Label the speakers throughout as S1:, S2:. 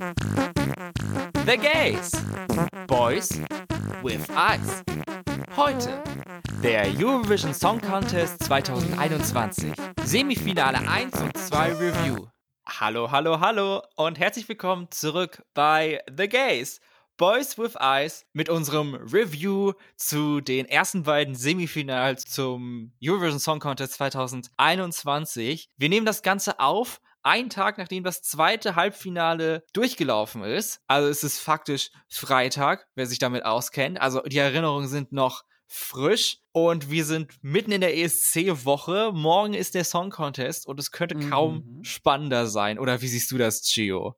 S1: The Gays. Boys with Eyes. Heute der Eurovision Song Contest 2021. Semifinale 1 und 2 Review. Hallo, hallo, hallo und herzlich willkommen zurück bei The Gays. Boys with Eyes mit unserem Review zu den ersten beiden Semifinals zum Eurovision Song Contest 2021. Wir nehmen das Ganze auf einen Tag nachdem das zweite Halbfinale durchgelaufen ist. Also es ist faktisch Freitag, wer sich damit auskennt. Also die Erinnerungen sind noch frisch und wir sind mitten in der ESC-Woche. Morgen ist der Song Contest und es könnte kaum mhm. spannender sein. Oder wie siehst du das, Gio?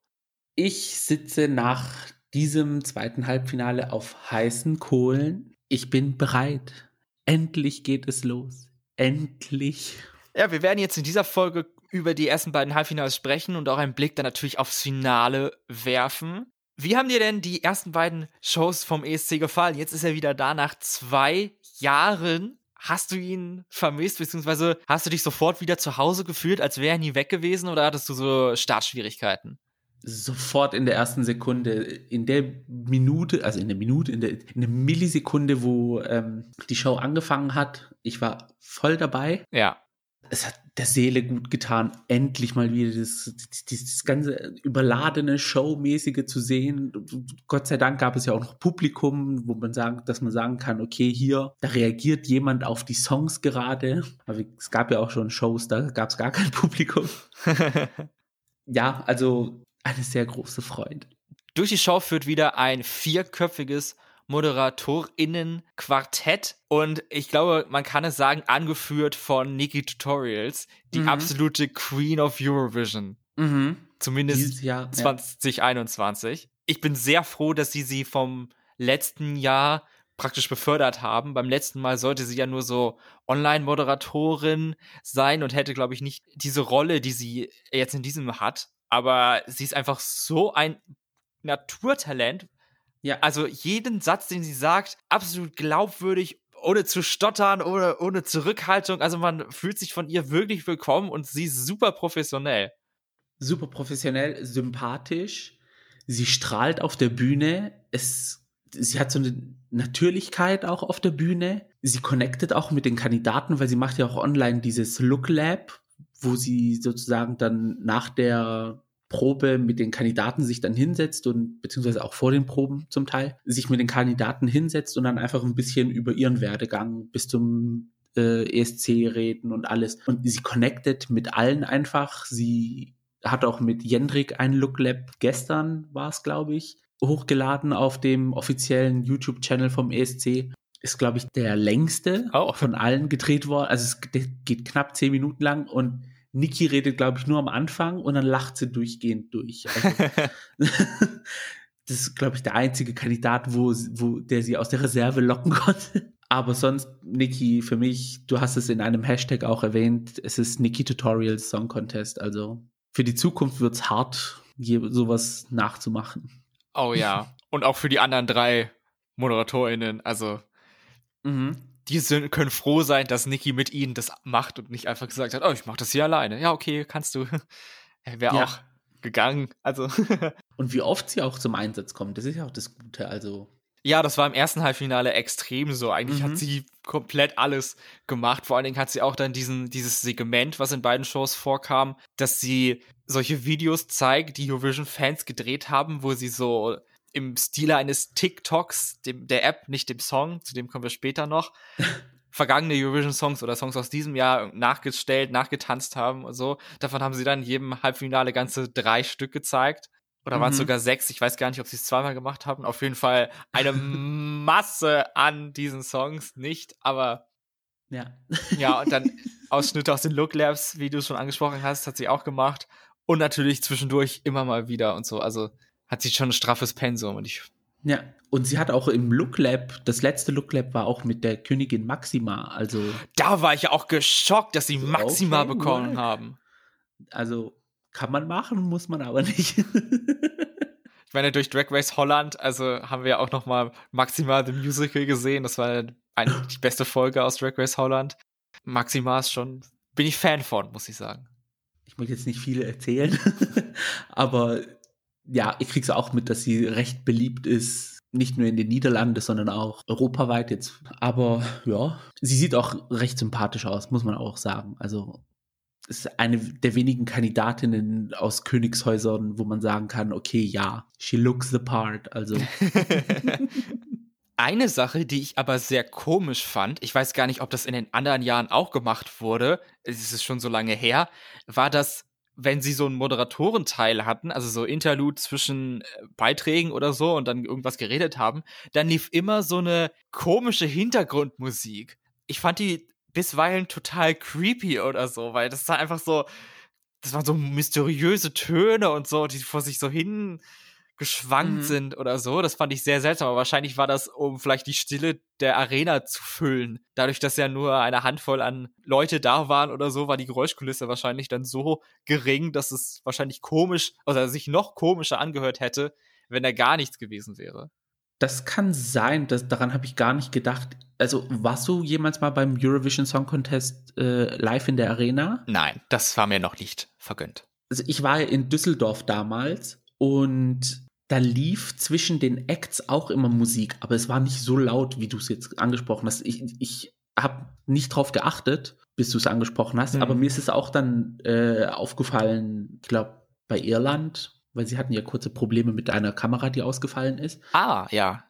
S2: Ich sitze nach diesem zweiten Halbfinale auf heißen Kohlen. Ich bin bereit. Endlich geht es los. Endlich.
S1: Ja, wir werden jetzt in dieser Folge über die ersten beiden Halbfinals sprechen und auch einen Blick dann natürlich aufs Finale werfen. Wie haben dir denn die ersten beiden Shows vom ESC gefallen? Jetzt ist er wieder da nach zwei Jahren. Hast du ihn vermisst, beziehungsweise hast du dich sofort wieder zu Hause gefühlt, als wäre er nie weg gewesen oder hattest du so Startschwierigkeiten?
S2: Sofort in der ersten Sekunde, in der Minute, also in der Minute, in der, in der Millisekunde, wo ähm, die Show angefangen hat, ich war voll dabei.
S1: Ja
S2: es hat der Seele gut getan, endlich mal wieder das, dieses ganze überladene Showmäßige zu sehen. Gott sei Dank gab es ja auch noch Publikum, wo man sagen, dass man sagen kann, okay, hier, da reagiert jemand auf die Songs gerade. Aber es gab ja auch schon Shows, da gab es gar kein Publikum. ja, also eine sehr große Freude.
S1: Durch die Show führt wieder ein vierköpfiges ModeratorInnen-Quartett und ich glaube, man kann es sagen, angeführt von Nikki Tutorials, die mhm. absolute Queen of Eurovision. Mhm. Zumindest Jahr, 2021. Ja. Ich bin sehr froh, dass sie sie vom letzten Jahr praktisch befördert haben. Beim letzten Mal sollte sie ja nur so Online-Moderatorin sein und hätte, glaube ich, nicht diese Rolle, die sie jetzt in diesem hat. Aber sie ist einfach so ein Naturtalent, ja. Also jeden Satz, den sie sagt, absolut glaubwürdig, ohne zu stottern, ohne, ohne Zurückhaltung. Also man fühlt sich von ihr wirklich willkommen und sie ist super professionell.
S2: Super professionell, sympathisch. Sie strahlt auf der Bühne. Es, sie hat so eine Natürlichkeit auch auf der Bühne. Sie connectet auch mit den Kandidaten, weil sie macht ja auch online dieses Look Lab, wo sie sozusagen dann nach der Probe mit den Kandidaten sich dann hinsetzt und beziehungsweise auch vor den Proben zum Teil sich mit den Kandidaten hinsetzt und dann einfach ein bisschen über ihren Werdegang bis zum äh, ESC reden und alles. Und sie connectet mit allen einfach. Sie hat auch mit Jendrik ein Look Lab gestern war es, glaube ich, hochgeladen auf dem offiziellen YouTube-Channel vom ESC. Ist, glaube ich, der längste oh. von allen gedreht worden. Also es geht knapp zehn Minuten lang und Niki redet, glaube ich, nur am Anfang und dann lacht sie durchgehend durch. Also, das ist, glaube ich, der einzige Kandidat, wo, wo der sie aus der Reserve locken konnte. Aber sonst, Niki, für mich, du hast es in einem Hashtag auch erwähnt, es ist Niki Tutorials Song Contest. Also für die Zukunft wird es hart, sowas nachzumachen.
S1: Oh ja. Und auch für die anderen drei ModeratorInnen. Also mhm die sind, können froh sein, dass Niki mit ihnen das macht und nicht einfach gesagt hat, oh, ich mach das hier alleine. Ja, okay, kannst du. Wäre ja. auch gegangen. Also.
S2: und wie oft sie auch zum Einsatz kommt, das ist ja auch das Gute. Also.
S1: Ja, das war im ersten Halbfinale extrem so. Eigentlich mhm. hat sie komplett alles gemacht. Vor allen Dingen hat sie auch dann diesen, dieses Segment, was in beiden Shows vorkam, dass sie solche Videos zeigt, die Eurovision-Fans gedreht haben, wo sie so im Stile eines TikToks, dem, der App, nicht dem Song, zu dem kommen wir später noch, vergangene Eurovision-Songs oder Songs aus diesem Jahr nachgestellt, nachgetanzt haben und so. Davon haben sie dann jedem Halbfinale ganze drei Stück gezeigt. Oder waren es mhm. sogar sechs? Ich weiß gar nicht, ob sie es zweimal gemacht haben. Auf jeden Fall eine Masse an diesen Songs. Nicht, aber
S2: ja.
S1: ja, und dann Ausschnitte aus den Look Labs, wie du es schon angesprochen hast, hat sie auch gemacht. Und natürlich zwischendurch immer mal wieder und so. Also hat sie schon ein straffes Pensum und ich.
S2: Ja, und sie hat auch im Look Lab, das letzte Look Lab war auch mit der Königin Maxima, also.
S1: Da war ich ja auch geschockt, dass sie Maxima okay, bekommen right. haben.
S2: Also, kann man machen, muss man aber nicht.
S1: ich meine, durch Drag Race Holland, also haben wir auch noch mal Maxima the Musical gesehen. Das war eine, die beste Folge aus Drag Race Holland. Maxima ist schon, bin ich Fan von, muss ich sagen.
S2: Ich möchte jetzt nicht viele erzählen, aber ja, ich krieg's auch mit, dass sie recht beliebt ist, nicht nur in den Niederlanden, sondern auch europaweit jetzt. Aber ja, sie sieht auch recht sympathisch aus, muss man auch sagen. Also ist eine der wenigen Kandidatinnen aus Königshäusern, wo man sagen kann, okay, ja, she looks the part. Also.
S1: Eine Sache, die ich aber sehr komisch fand, ich weiß gar nicht, ob das in den anderen Jahren auch gemacht wurde, es ist schon so lange her, war das, wenn sie so einen Moderatorenteil hatten, also so Interlude zwischen äh, Beiträgen oder so und dann irgendwas geredet haben, dann lief immer so eine komische Hintergrundmusik. Ich fand die bisweilen total creepy oder so, weil das war einfach so, das waren so mysteriöse Töne und so, die vor sich so hin geschwankt mhm. sind oder so. Das fand ich sehr seltsam, aber wahrscheinlich war das, um vielleicht die Stille der Arena zu füllen. Dadurch, dass ja nur eine Handvoll an Leute da waren oder so, war die Geräuschkulisse wahrscheinlich dann so gering, dass es wahrscheinlich komisch, also sich noch komischer angehört hätte, wenn da gar nichts gewesen wäre.
S2: Das kann sein, das, daran habe ich gar nicht gedacht. Also warst du jemals mal beim Eurovision Song Contest äh, live in der Arena?
S1: Nein, das war mir noch nicht vergönnt.
S2: Also ich war in Düsseldorf damals und da lief zwischen den Acts auch immer Musik, aber es war nicht so laut, wie du es jetzt angesprochen hast. Ich, ich habe nicht drauf geachtet, bis du es angesprochen hast, mhm. aber mir ist es auch dann äh, aufgefallen, ich glaube, bei Irland weil sie hatten ja kurze Probleme mit einer Kamera, die ausgefallen ist.
S1: Ah, ja.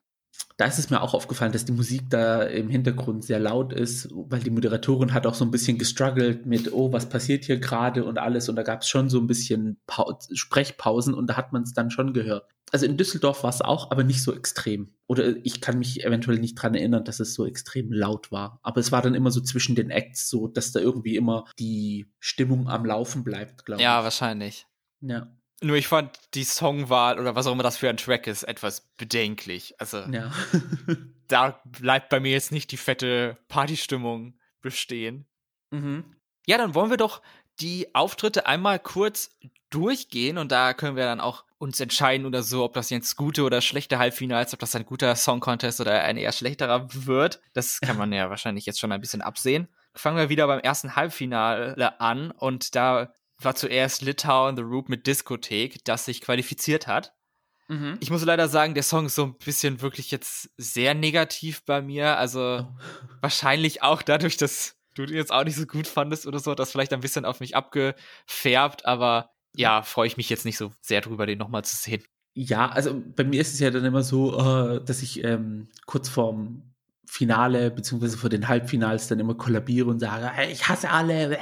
S2: Da ist es mir auch aufgefallen, dass die Musik da im Hintergrund sehr laut ist, weil die Moderatorin hat auch so ein bisschen gestruggelt mit, oh, was passiert hier gerade und alles. Und da gab es schon so ein bisschen pa Sprechpausen und da hat man es dann schon gehört. Also in Düsseldorf war es auch, aber nicht so extrem. Oder ich kann mich eventuell nicht dran erinnern, dass es so extrem laut war. Aber es war dann immer so zwischen den Acts so, dass da irgendwie immer die Stimmung am Laufen bleibt,
S1: glaube ich. Ja, wahrscheinlich.
S2: Ja.
S1: Nur ich fand die Songwahl oder was auch immer das für ein Track ist, etwas bedenklich. Also
S2: ja.
S1: da bleibt bei mir jetzt nicht die fette Partystimmung bestehen. Mhm. Ja, dann wollen wir doch die Auftritte einmal kurz durchgehen und da können wir dann auch uns entscheiden oder so, ob das jetzt gute oder schlechte Halbfinals, ob das ein guter Song Contest oder ein eher schlechterer wird. Das kann man ja wahrscheinlich jetzt schon ein bisschen absehen. Fangen wir wieder beim ersten Halbfinale an und da war zuerst Litauen The Roop mit Diskothek, das sich qualifiziert hat. Mhm. Ich muss leider sagen, der Song ist so ein bisschen wirklich jetzt sehr negativ bei mir. Also oh. wahrscheinlich auch dadurch, dass du den jetzt auch nicht so gut fandest oder so, das vielleicht ein bisschen auf mich abgefärbt, aber ja, freue ich mich jetzt nicht so sehr drüber, den nochmal zu sehen.
S2: Ja, also bei mir ist es ja dann immer so, äh, dass ich ähm, kurz vorm Finale beziehungsweise vor den Halbfinals dann immer kollabiere und sage, hey, ich hasse alle.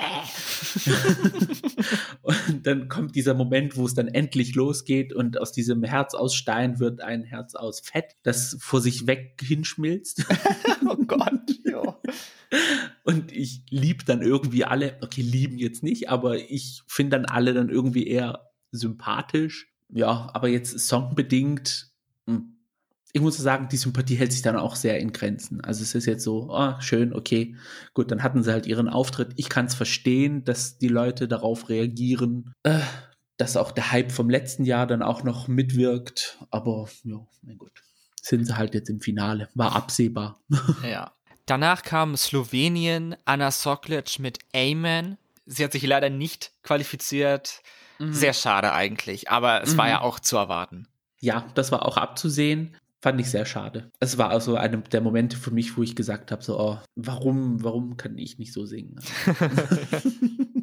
S2: und dann kommt dieser Moment, wo es dann endlich losgeht und aus diesem Herz aus Stein wird ein Herz aus Fett, das vor sich weg hinschmilzt.
S1: oh Gott, ja.
S2: Und ich liebe dann irgendwie alle, okay, lieben jetzt nicht, aber ich finde dann alle dann irgendwie eher sympathisch. Ja, aber jetzt songbedingt, ich muss sagen, die Sympathie hält sich dann auch sehr in Grenzen. Also es ist jetzt so, oh, schön, okay, gut, dann hatten sie halt ihren Auftritt. Ich kann es verstehen, dass die Leute darauf reagieren, äh, dass auch der Hype vom letzten Jahr dann auch noch mitwirkt. Aber ja, mein Gott, sind sie halt jetzt im Finale. War absehbar.
S1: Ja. Danach kam Slowenien, Anna Soklic mit Amen. Sie hat sich leider nicht qualifiziert. Mhm. Sehr schade eigentlich, aber es mhm. war ja auch zu erwarten.
S2: Ja, das war auch abzusehen. Fand ich sehr schade. Es war also einer der Momente für mich, wo ich gesagt habe, so, oh, warum, warum kann ich nicht so singen?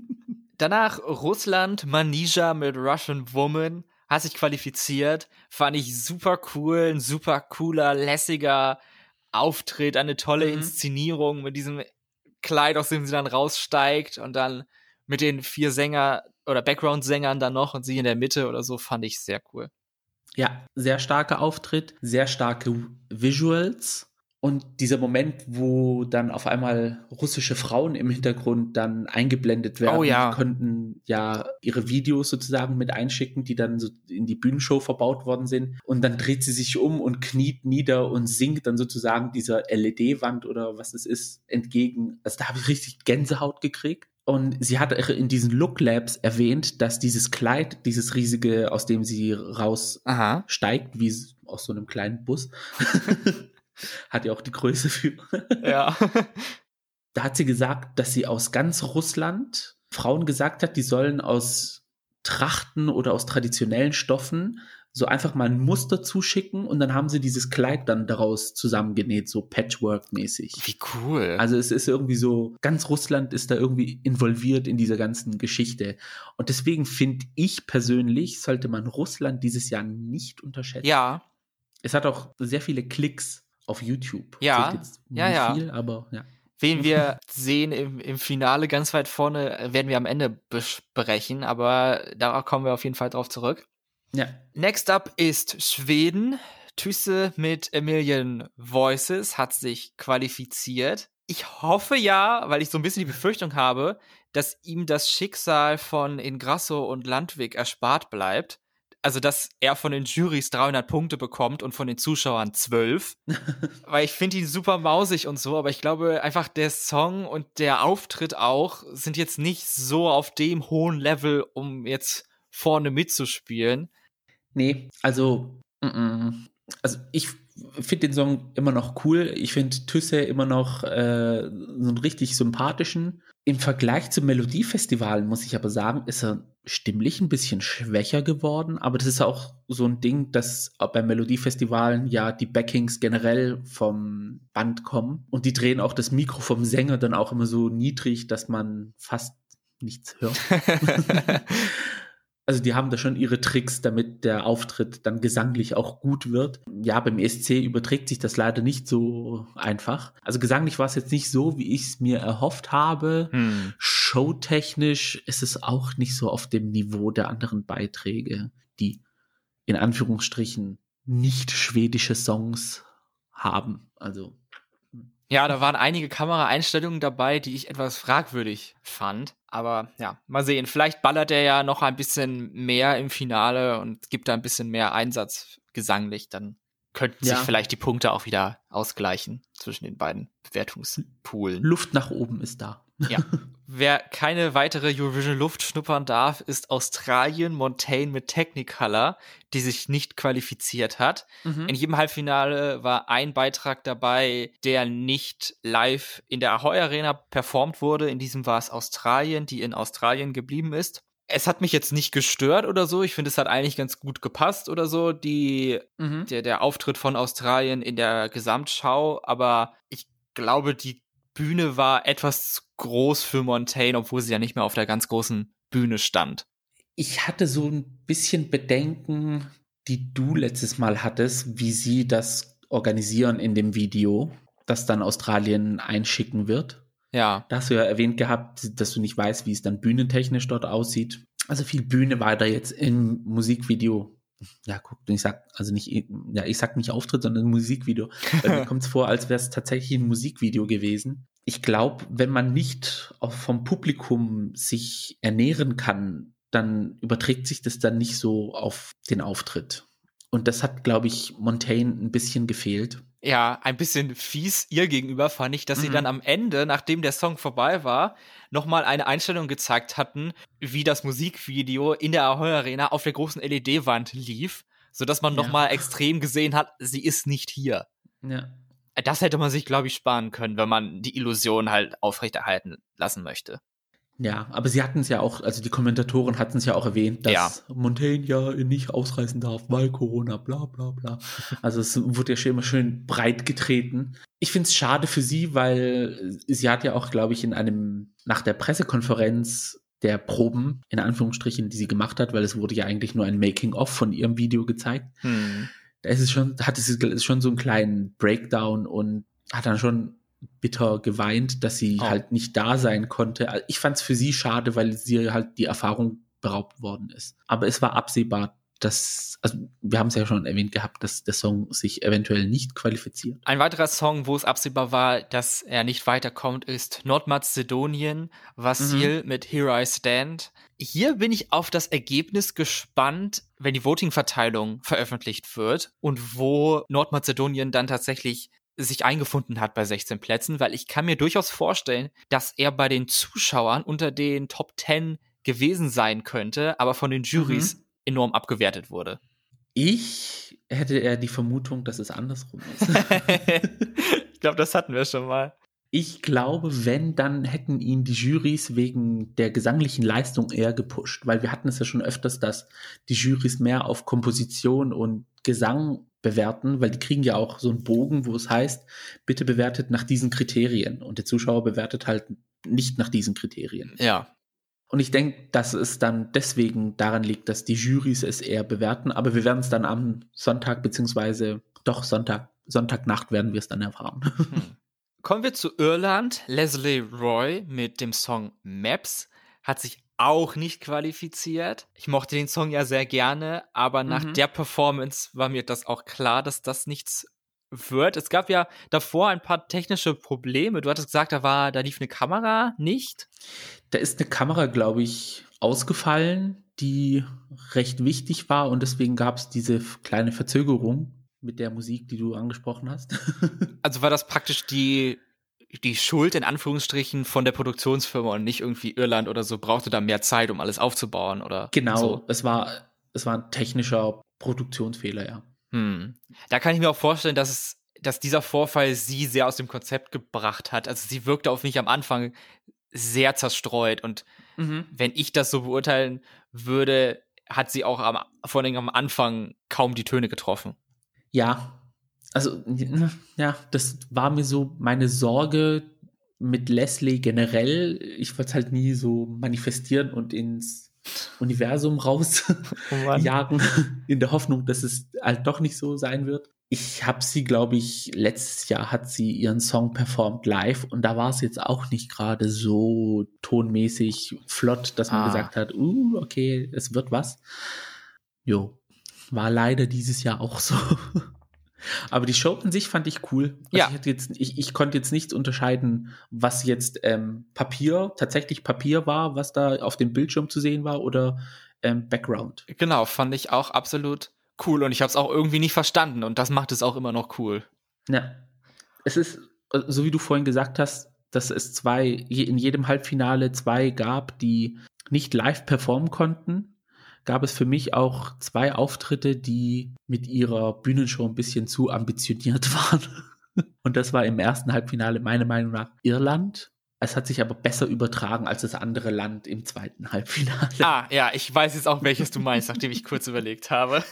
S1: Danach Russland, Manija mit Russian Woman, hat sich qualifiziert. Fand ich super cool, ein super cooler, lässiger Auftritt, eine tolle mhm. Inszenierung mit diesem Kleid, aus dem sie dann raussteigt und dann mit den vier Sänger oder Background-Sängern dann noch und sie in der Mitte oder so, fand ich sehr cool.
S2: Ja, sehr starker Auftritt, sehr starke Visuals. Und dieser Moment, wo dann auf einmal russische Frauen im Hintergrund dann eingeblendet werden,
S1: oh, ja.
S2: die konnten ja ihre Videos sozusagen mit einschicken, die dann so in die Bühnenshow verbaut worden sind. Und dann dreht sie sich um und kniet nieder und singt dann sozusagen dieser LED-Wand oder was es ist entgegen. Also da habe ich richtig Gänsehaut gekriegt. Und sie hat in diesen Look Labs erwähnt, dass dieses Kleid, dieses riesige, aus dem sie raussteigt, wie aus so einem kleinen Bus, hat ja auch die Größe für.
S1: ja.
S2: Da hat sie gesagt, dass sie aus ganz Russland Frauen gesagt hat, die sollen aus Trachten oder aus traditionellen Stoffen so einfach mal ein Muster zuschicken und dann haben sie dieses Kleid dann daraus zusammengenäht, so Patchwork-mäßig.
S1: Wie cool.
S2: Also es ist irgendwie so, ganz Russland ist da irgendwie involviert in dieser ganzen Geschichte. Und deswegen finde ich persönlich, sollte man Russland dieses Jahr nicht unterschätzen.
S1: Ja.
S2: Es hat auch sehr viele Klicks auf YouTube.
S1: Ja. Ja, ja.
S2: Viel, aber ja.
S1: Wen wir sehen im, im Finale ganz weit vorne, äh, werden wir am Ende besprechen, aber da kommen wir auf jeden Fall drauf zurück.
S2: Ja.
S1: Next up ist Schweden. Thysse mit A Million Voices hat sich qualifiziert. Ich hoffe ja, weil ich so ein bisschen die Befürchtung habe, dass ihm das Schicksal von Ingrasso und Landwig erspart bleibt. Also, dass er von den Jurys 300 Punkte bekommt und von den Zuschauern 12. weil ich finde ihn super mausig und so, aber ich glaube einfach, der Song und der Auftritt auch sind jetzt nicht so auf dem hohen Level, um jetzt vorne mitzuspielen.
S2: Nee, also, mm, mm. also ich finde den Song immer noch cool. Ich finde Thysse immer noch äh, so einen richtig sympathischen. Im Vergleich zum Melodiefestival, muss ich aber sagen, ist er stimmlich ein bisschen schwächer geworden. Aber das ist auch so ein Ding, dass bei Melodiefestivalen ja die Backings generell vom Band kommen. Und die drehen auch das Mikro vom Sänger dann auch immer so niedrig, dass man fast nichts hört. Also die haben da schon ihre Tricks, damit der Auftritt dann gesanglich auch gut wird. Ja, beim ESC überträgt sich das leider nicht so einfach. Also gesanglich war es jetzt nicht so, wie ich es mir erhofft habe.
S1: Hm.
S2: Showtechnisch ist es auch nicht so auf dem Niveau der anderen Beiträge, die in Anführungsstrichen nicht schwedische Songs haben. Also
S1: Ja, da waren einige Kameraeinstellungen dabei, die ich etwas fragwürdig fand. Aber ja, mal sehen. Vielleicht ballert er ja noch ein bisschen mehr im Finale und gibt da ein bisschen mehr Einsatz gesanglich. Dann könnten
S2: Ja.
S1: sich vielleicht die Punkte auch wieder ausgleichen zwischen den beiden Bewertungspoolen.
S2: Luft nach oben ist da.
S1: Ja. Wer keine weitere Eurovision Luft schnuppern darf, ist Australien Montaigne mit Technicolor, die sich nicht qualifiziert hat. In jedem Halbfinale war ein Beitrag dabei, der nicht live in der Ahoy Arena performt wurde. In diesem war es Australien, die in Australien geblieben ist. Es hat mich jetzt nicht gestört oder so. Ich finde, es hat eigentlich ganz gut gepasst oder so, die,
S2: Mhm.
S1: der, der Auftritt von Australien in der Gesamtschau. Aber ich glaube, die Bühne war etwas zu groß für Montaigne, obwohl sie ja nicht mehr auf der ganz großen Bühne stand.
S2: Ich hatte so ein bisschen Bedenken, die du letztes Mal hattest, wie sie das organisieren in dem Video, das dann Australien einschicken wird.
S1: Ja.
S2: Da hast du ja erwähnt gehabt, dass du nicht weißt, wie es dann bühnentechnisch dort aussieht. Also viel Bühne war da jetzt im Musikvideo. Ja, guck, ich sag, also nicht, ja, ich sag nicht Auftritt, sondern Musikvideo. Weil mir kommt es vor, als wäre es tatsächlich ein Musikvideo gewesen. Ich glaube, wenn man nicht auch vom Publikum sich ernähren kann, dann überträgt sich das dann nicht so auf den Auftritt. Und das hat, glaube ich, Montaigne ein bisschen gefehlt.
S1: ja, ein bisschen fies ihr gegenüber fand ich, dass sie
S2: Mhm.
S1: dann am Ende, nachdem der Song vorbei war, nochmal eine Einstellung gezeigt hatten, wie das Musikvideo in der Ahoy Arena auf der großen LED-Wand lief, sodass man
S2: Ja.
S1: nochmal extrem gesehen hat, sie ist nicht hier.
S2: Ja.
S1: Das hätte man sich, glaube ich, sparen können, wenn man die Illusion halt aufrechterhalten lassen möchte.
S2: Ja, aber sie hatten es ja auch, also die Kommentatoren hatten es ja auch erwähnt, dass
S1: Ja.
S2: Montaigne ja nicht ausreisen darf, weil Corona, bla bla bla. Also es wurde ja schon immer schön breit getreten. Ich finde es schade für sie, weil sie hat ja auch, glaube ich, in einem, nach der Pressekonferenz der Proben, in Anführungsstrichen, die sie gemacht hat, weil es wurde ja eigentlich nur ein Making-of von ihrem Video gezeigt.
S1: Hm.
S2: Da ist es schon, hatte sie schon so einen kleinen Breakdown und hat dann schon bitter geweint, dass sie
S1: Oh.
S2: halt nicht da sein konnte. Also Ich fand es für sie schade, weil sie halt die Erfahrung beraubt worden ist. Aber es war absehbar, dass, also wir haben es ja schon erwähnt gehabt, dass der Song sich eventuell nicht qualifiziert.
S1: Ein weiterer Song, wo es absehbar war, dass er nicht weiterkommt, ist Nordmazedonien, Vasil mit Here I Stand. Hier bin ich auf das Ergebnis gespannt, wenn die Voting-Verteilung veröffentlicht wird und wo Nordmazedonien dann tatsächlich sich eingefunden hat bei 16 Plätzen, weil ich kann mir durchaus vorstellen, dass er bei den Zuschauern unter den Top 10 gewesen sein könnte, aber von den Juries enorm abgewertet wurde.
S2: Ich hätte eher die Vermutung, dass es andersrum ist.
S1: ich glaube, das hatten wir schon mal.
S2: Ich glaube, wenn, dann hätten ihn die Jurys wegen der gesanglichen Leistung eher gepusht, weil wir hatten es ja schon öfters, dass die Jurys mehr auf Komposition und Gesang bewerten, weil die kriegen ja auch so einen Bogen, wo es heißt, bitte bewertet nach diesen Kriterien und der Zuschauer bewertet halt nicht nach diesen Kriterien.
S1: Ja.
S2: Und ich denke, dass es dann deswegen daran liegt, dass die Jurys es eher bewerten, aber wir werden es dann am Sonntag beziehungsweise doch Sonntag, Sonntagnacht werden wir es dann erfahren. Hm.
S1: Kommen wir zu Irland. Leslie Roy mit dem Song Maps hat sich auch nicht qualifiziert. Ich mochte den Song ja sehr gerne, aber nach mhm. der Performance war mir das auch klar, dass das nichts wird. Es gab ja davor ein paar technische Probleme. Du hattest gesagt, da war, da lief eine Kamera nicht.
S2: Da ist eine Kamera, glaube ich, ausgefallen, die recht wichtig war und deswegen gab es diese kleine Verzögerung mit der Musik, die du angesprochen hast.
S1: also war das praktisch die die Schuld in Anführungsstrichen von der Produktionsfirma und nicht irgendwie Irland oder so brauchte da mehr Zeit, um alles aufzubauen oder
S2: genau.
S1: So.
S2: Es war es war ein technischer Produktionsfehler, ja.
S1: Hm. Da kann ich mir auch vorstellen, dass es dass dieser Vorfall sie sehr aus dem Konzept gebracht hat. Also sie wirkte auf mich am Anfang sehr zerstreut und mhm. wenn ich das so beurteilen würde, hat sie auch am, vor allem am Anfang kaum die Töne getroffen.
S2: Ja, also ja, das war mir so meine Sorge mit Leslie generell. Ich wollte es halt nie so manifestieren und ins Universum rausjagen, oh in der Hoffnung, dass es halt doch nicht so sein wird. Ich habe sie, glaube ich, letztes Jahr hat sie ihren Song performt live und da war es jetzt auch nicht gerade so tonmäßig flott, dass man ah. gesagt hat, uh, okay, es wird was. Jo, war leider dieses Jahr auch so. Aber die Show an sich fand ich cool. Also
S1: ja.
S2: Ich, jetzt, ich, ich, konnte jetzt nicht unterscheiden, was jetzt ähm, Papier, tatsächlich Papier war, was da auf dem Bildschirm zu sehen war oder ähm, Background.
S1: Genau, fand ich auch absolut cool und ich habe es auch irgendwie nicht verstanden und das macht es auch immer noch cool.
S2: Ja. Es ist, so wie du vorhin gesagt hast, dass es zwei, in jedem Halbfinale zwei gab, die nicht live performen konnten gab es für mich auch zwei Auftritte, die mit ihrer Bühnenshow ein bisschen zu ambitioniert waren. Und das war im ersten Halbfinale meiner Meinung nach Irland. Es hat sich aber besser übertragen als das andere Land im zweiten Halbfinale.
S1: Ah, ja, ich weiß jetzt auch, welches du meinst, nachdem ich kurz überlegt habe.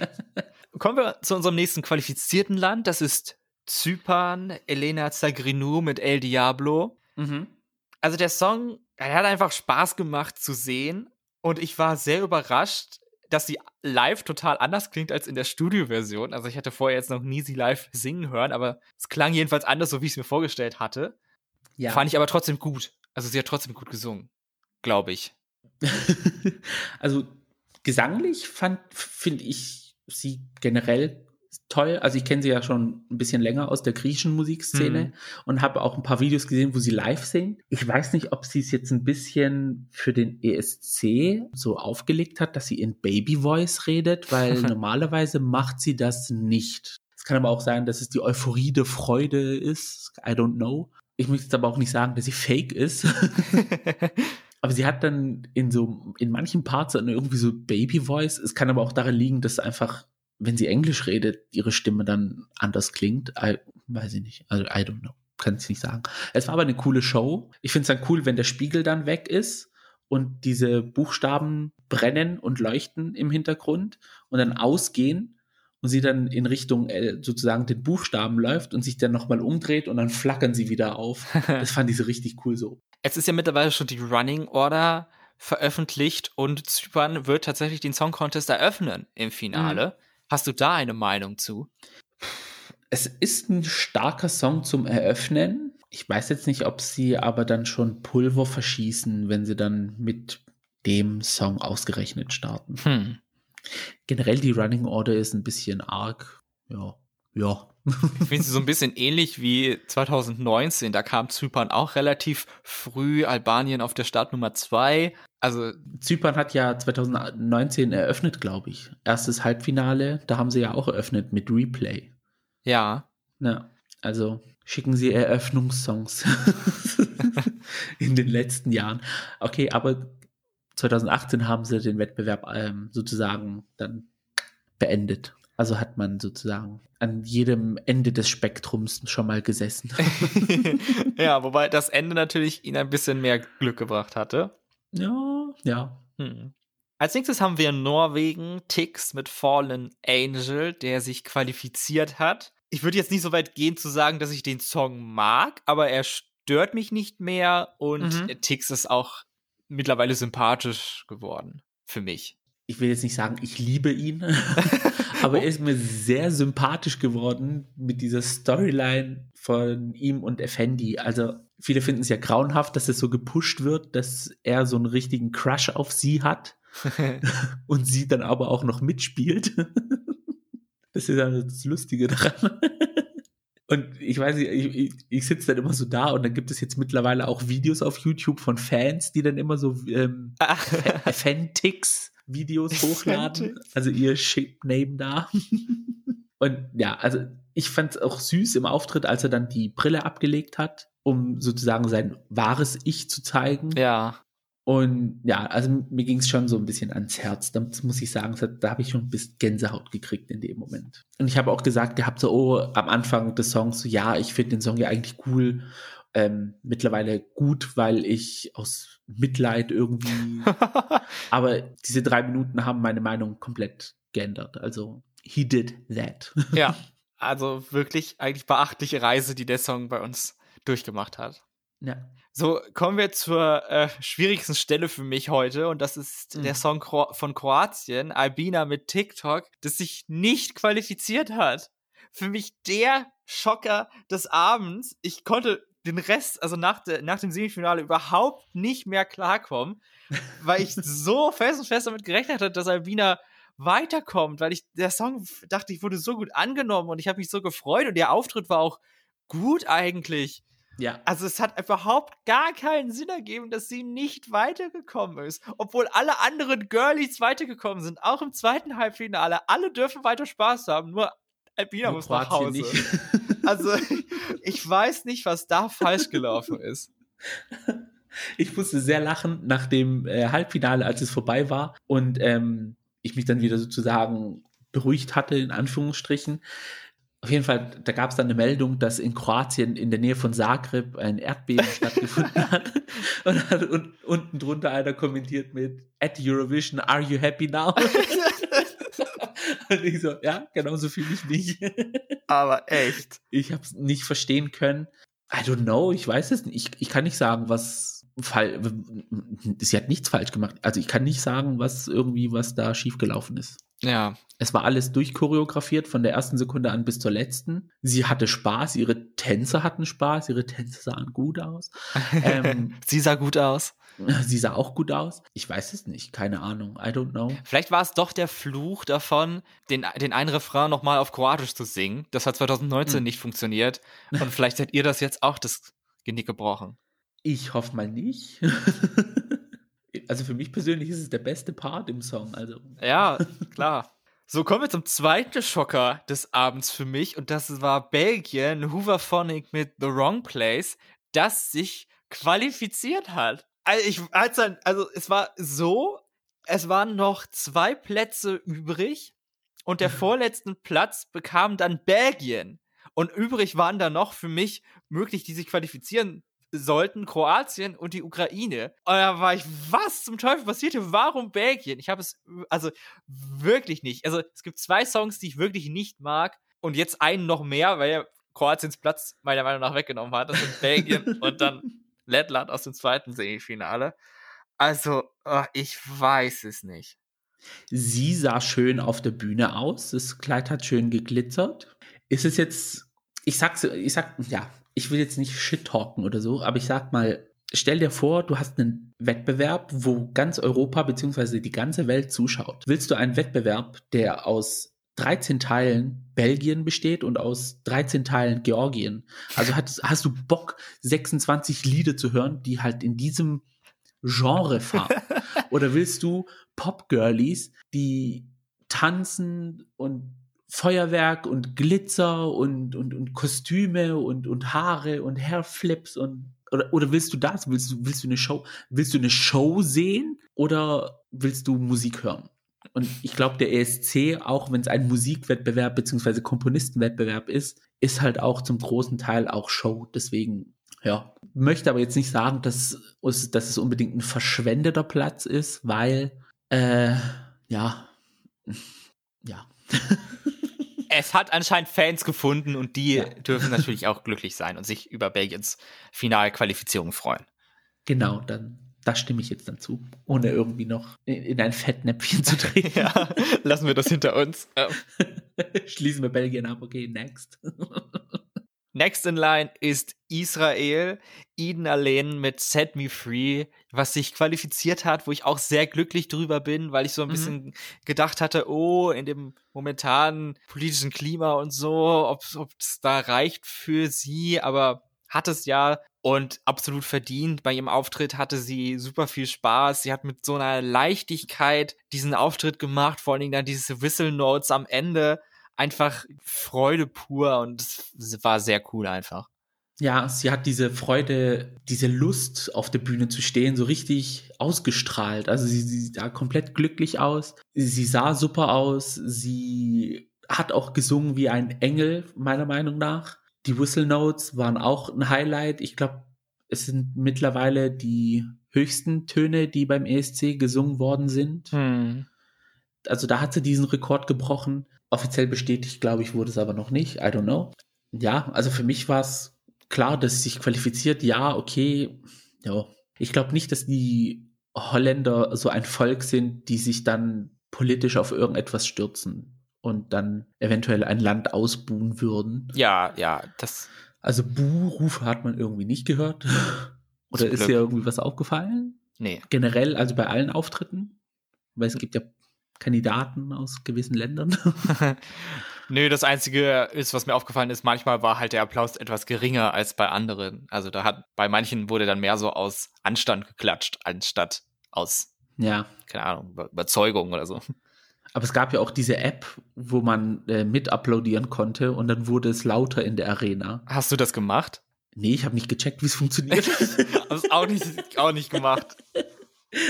S1: Kommen wir zu unserem nächsten qualifizierten Land. Das ist Zypern, Elena Zagrinou mit El Diablo. Mhm. Also der Song, er hat einfach Spaß gemacht zu sehen. Und ich war sehr überrascht, dass sie live total anders klingt als in der Studioversion. Also ich hatte vorher jetzt noch nie sie live singen hören, aber es klang jedenfalls anders, so wie ich es mir vorgestellt hatte. Ja. Fand ich aber trotzdem gut. Also sie hat trotzdem gut gesungen, glaube ich.
S2: also gesanglich fand, finde ich sie generell toll. Also ich kenne sie ja schon ein bisschen länger aus der griechischen Musikszene mhm. und habe auch ein paar Videos gesehen, wo sie live singt. Ich weiß nicht, ob sie es jetzt ein bisschen für den ESC so aufgelegt hat, dass sie in Baby Voice redet, weil normalerweise macht sie das nicht. Es kann aber auch sein, dass es die Euphorie der Freude ist. I don't know. Ich möchte jetzt aber auch nicht sagen, dass sie fake ist. aber sie hat dann in so, in manchen Parts dann irgendwie so Baby Voice. Es kann aber auch daran liegen, dass einfach wenn sie Englisch redet, ihre Stimme dann anders klingt. I, weiß ich nicht. Also, I don't know. Kann ich nicht sagen. Es war aber eine coole Show. Ich finde es dann cool, wenn der Spiegel dann weg ist und diese Buchstaben brennen und leuchten im Hintergrund und dann ausgehen und sie dann in Richtung äh, sozusagen den Buchstaben läuft und sich dann nochmal umdreht und dann flackern sie wieder auf. Das fand ich so richtig cool so.
S1: Es ist ja mittlerweile schon die Running Order veröffentlicht und Zypern wird tatsächlich den Song Contest eröffnen im Finale. Mhm. Hast du da eine Meinung zu?
S2: Es ist ein starker Song zum Eröffnen. Ich weiß jetzt nicht, ob sie aber dann schon Pulver verschießen, wenn sie dann mit dem Song ausgerechnet starten. Hm. Generell die Running Order ist ein bisschen arg. Ja, ja.
S1: Ich finde sie so ein bisschen ähnlich wie 2019. Da kam Zypern auch relativ früh, Albanien auf der Startnummer 2. Also
S2: Zypern hat ja 2019 eröffnet, glaube ich. Erstes Halbfinale, da haben sie ja auch eröffnet mit Replay.
S1: Ja.
S2: Ja, also schicken sie Eröffnungssongs in den letzten Jahren. Okay, aber 2018 haben sie den Wettbewerb ähm, sozusagen dann beendet. Also hat man sozusagen an jedem Ende des Spektrums schon mal gesessen.
S1: ja, wobei das Ende natürlich ihn ein bisschen mehr Glück gebracht hatte.
S2: Ja, ja.
S1: Hm. Als nächstes haben wir Norwegen, Tix mit Fallen Angel, der sich qualifiziert hat. Ich würde jetzt nicht so weit gehen zu sagen, dass ich den Song mag, aber er stört mich nicht mehr und mhm. Tix ist auch mittlerweile sympathisch geworden für mich.
S2: Ich will jetzt nicht sagen, ich liebe ihn, aber er ist mir sehr sympathisch geworden mit dieser Storyline von ihm und Effendi. Also viele finden es ja grauenhaft, dass es so gepusht wird, dass er so einen richtigen Crush auf sie hat und sie dann aber auch noch mitspielt. das ist ja das Lustige daran. Und ich weiß nicht, ich, ich, ich sitze dann immer so da und dann gibt es jetzt mittlerweile auch Videos auf YouTube von Fans, die dann immer so ähm, Fantics Videos hochladen. Also ihr Shape-Name da. und ja, also ich fand es auch süß im Auftritt, als er dann die Brille abgelegt hat, um sozusagen sein wahres Ich zu zeigen.
S1: Ja.
S2: Und ja, also mir ging es schon so ein bisschen ans Herz. Da muss ich sagen, da habe ich schon ein bisschen Gänsehaut gekriegt in dem Moment. Und ich habe auch gesagt gehabt, so, oh, am Anfang des Songs, so, ja, ich finde den Song ja eigentlich cool. Ähm, mittlerweile gut, weil ich aus Mitleid irgendwie. aber diese drei Minuten haben meine Meinung komplett geändert. Also, he did that.
S1: ja, also wirklich eigentlich beachtliche Reise, die der Song bei uns durchgemacht hat.
S2: Ja.
S1: So, kommen wir zur äh, schwierigsten Stelle für mich heute und das ist mhm. der Song Kro von Kroatien, Albina mit TikTok, das sich nicht qualifiziert hat. Für mich der Schocker des Abends. Ich konnte den Rest, also nach, de, nach dem Semifinale überhaupt nicht mehr klarkommen, weil ich so fest und fest damit gerechnet hatte, dass Albina weiterkommt, weil ich der Song dachte, ich wurde so gut angenommen und ich habe mich so gefreut und der Auftritt war auch gut eigentlich.
S2: Ja.
S1: Also es hat überhaupt gar keinen Sinn ergeben, dass sie nicht weitergekommen ist. Obwohl alle anderen Girlies weitergekommen sind, auch im zweiten Halbfinale. Alle dürfen weiter Spaß haben, nur Albina muss nach Hause. Also ich weiß nicht, was da falsch gelaufen ist.
S2: Ich musste sehr lachen nach dem äh, Halbfinale, als es vorbei war und ähm, ich mich dann wieder sozusagen beruhigt hatte, in Anführungsstrichen. Auf jeden Fall, da gab es dann eine Meldung, dass in Kroatien in der Nähe von Zagreb ein Erdbeben stattgefunden hat. Und hat un unten drunter einer kommentiert mit At Eurovision, are you happy now? Und ich so, ja, genau so fühle ich mich.
S1: Aber echt.
S2: Ich habe es nicht verstehen können. I don't know, ich weiß es nicht. Ich, ich kann nicht sagen, was fall. Sie hat nichts falsch gemacht. Also ich kann nicht sagen, was irgendwie, was da schiefgelaufen ist.
S1: Ja.
S2: Es war alles durchchoreografiert von der ersten Sekunde an bis zur letzten. Sie hatte Spaß, ihre Tänzer hatten Spaß, ihre Tänze sahen gut aus.
S1: Ähm, sie sah gut aus.
S2: Sie sah auch gut aus. Ich weiß es nicht, keine Ahnung. I don't know.
S1: Vielleicht war es doch der Fluch davon, den, den einen Refrain nochmal auf Kroatisch zu singen. Das hat 2019 hm. nicht funktioniert. Und vielleicht seid ihr das jetzt auch das Genick gebrochen.
S2: Ich hoffe mal nicht. also für mich persönlich ist es der beste Part im Song. Also.
S1: Ja, klar. So, kommen wir zum zweiten Schocker des Abends für mich. Und das war Belgien, Hooverphonic mit The Wrong Place, das sich qualifiziert hat. Also, ich, als dann, also es war so, es waren noch zwei Plätze übrig und der vorletzten Platz bekam dann Belgien. Und übrig waren da noch für mich möglich, die sich qualifizieren sollten Kroatien und die Ukraine. Und da war ich, was zum Teufel passiert hier? Warum Belgien? Ich habe es, also wirklich nicht. Also es gibt zwei Songs, die ich wirklich nicht mag und jetzt einen noch mehr, weil er Kroatiens Platz meiner Meinung nach weggenommen hat. Das sind Belgien und dann Lettland aus dem zweiten Semifinale. Also, oh, ich weiß es nicht.
S2: Sie sah schön auf der Bühne aus. Das Kleid hat schön geglitzert. Ist es jetzt, ich sag's, ich sag, ja, ich will jetzt nicht shit talken oder so, aber ich sag mal, stell dir vor, du hast einen Wettbewerb, wo ganz Europa bzw. die ganze Welt zuschaut. Willst du einen Wettbewerb, der aus 13 Teilen Belgien besteht und aus 13 Teilen Georgien? Also hast, hast du Bock, 26 Lieder zu hören, die halt in diesem Genre fahren? Oder willst du Pop-Girlies, die tanzen und Feuerwerk und Glitzer und, und, und Kostüme und, und Haare und Hairflips und oder, oder willst du das? Willst du, willst du eine Show, willst du eine Show sehen oder willst du Musik hören? Und ich glaube, der ESC, auch wenn es ein Musikwettbewerb bzw. Komponistenwettbewerb ist, ist halt auch zum großen Teil auch Show. Deswegen, ja, möchte aber jetzt nicht sagen, dass, dass es unbedingt ein verschwendeter Platz ist, weil, äh, ja, ja.
S1: es hat anscheinend Fans gefunden und die ja. dürfen natürlich auch glücklich sein und sich über Belgiens Finalqualifizierung freuen.
S2: Genau, dann da stimme ich jetzt dann zu, ohne irgendwie noch in ein Fettnäpfchen zu treten.
S1: ja, lassen wir das hinter uns.
S2: Schließen wir Belgien ab, okay, next.
S1: Next in line ist Israel, Eden Allen mit Set Me Free, was sich qualifiziert hat, wo ich auch sehr glücklich drüber bin, weil ich so ein mhm. bisschen gedacht hatte, oh, in dem momentanen politischen Klima und so, ob es da reicht für sie, aber hat es ja und absolut verdient. Bei ihrem Auftritt hatte sie super viel Spaß. Sie hat mit so einer Leichtigkeit diesen Auftritt gemacht, vor allen Dingen dann diese Whistle Notes am Ende einfach Freude pur und es war sehr cool einfach.
S2: Ja, sie hat diese Freude, diese Lust auf der Bühne zu stehen, so richtig ausgestrahlt. Also sie, sie sah komplett glücklich aus. Sie sah super aus. Sie hat auch gesungen wie ein Engel, meiner Meinung nach. Die Whistle Notes waren auch ein Highlight. Ich glaube, es sind mittlerweile die höchsten Töne, die beim ESC gesungen worden sind. Hm. Also da hat sie diesen Rekord gebrochen. Offiziell bestätigt, glaube ich, wurde es aber noch nicht. I don't know. Ja, also für mich war es klar, dass sie sich qualifiziert. Ja, okay. Ja. Ich glaube nicht, dass die Holländer so ein Volk sind, die sich dann politisch auf irgendetwas stürzen und dann eventuell ein Land ausbuhen würden.
S1: Ja, ja, das.
S2: Also Buhrufe hat man irgendwie nicht gehört. Oder ist dir irgendwie was aufgefallen?
S1: Nee.
S2: Generell, also bei allen Auftritten? Weil es gibt ja Kandidaten aus gewissen Ländern?
S1: Nö, das Einzige ist, was mir aufgefallen ist, manchmal war halt der Applaus etwas geringer als bei anderen. Also da hat, bei manchen wurde dann mehr so aus Anstand geklatscht, anstatt aus,
S2: ja.
S1: keine Ahnung, Überzeugung oder so.
S2: Aber es gab ja auch diese App, wo man äh, mit applaudieren konnte und dann wurde es lauter in der Arena.
S1: Hast du das gemacht?
S2: Nee, ich habe nicht gecheckt, wie es funktioniert.
S1: Hab's auch nicht, auch nicht gemacht.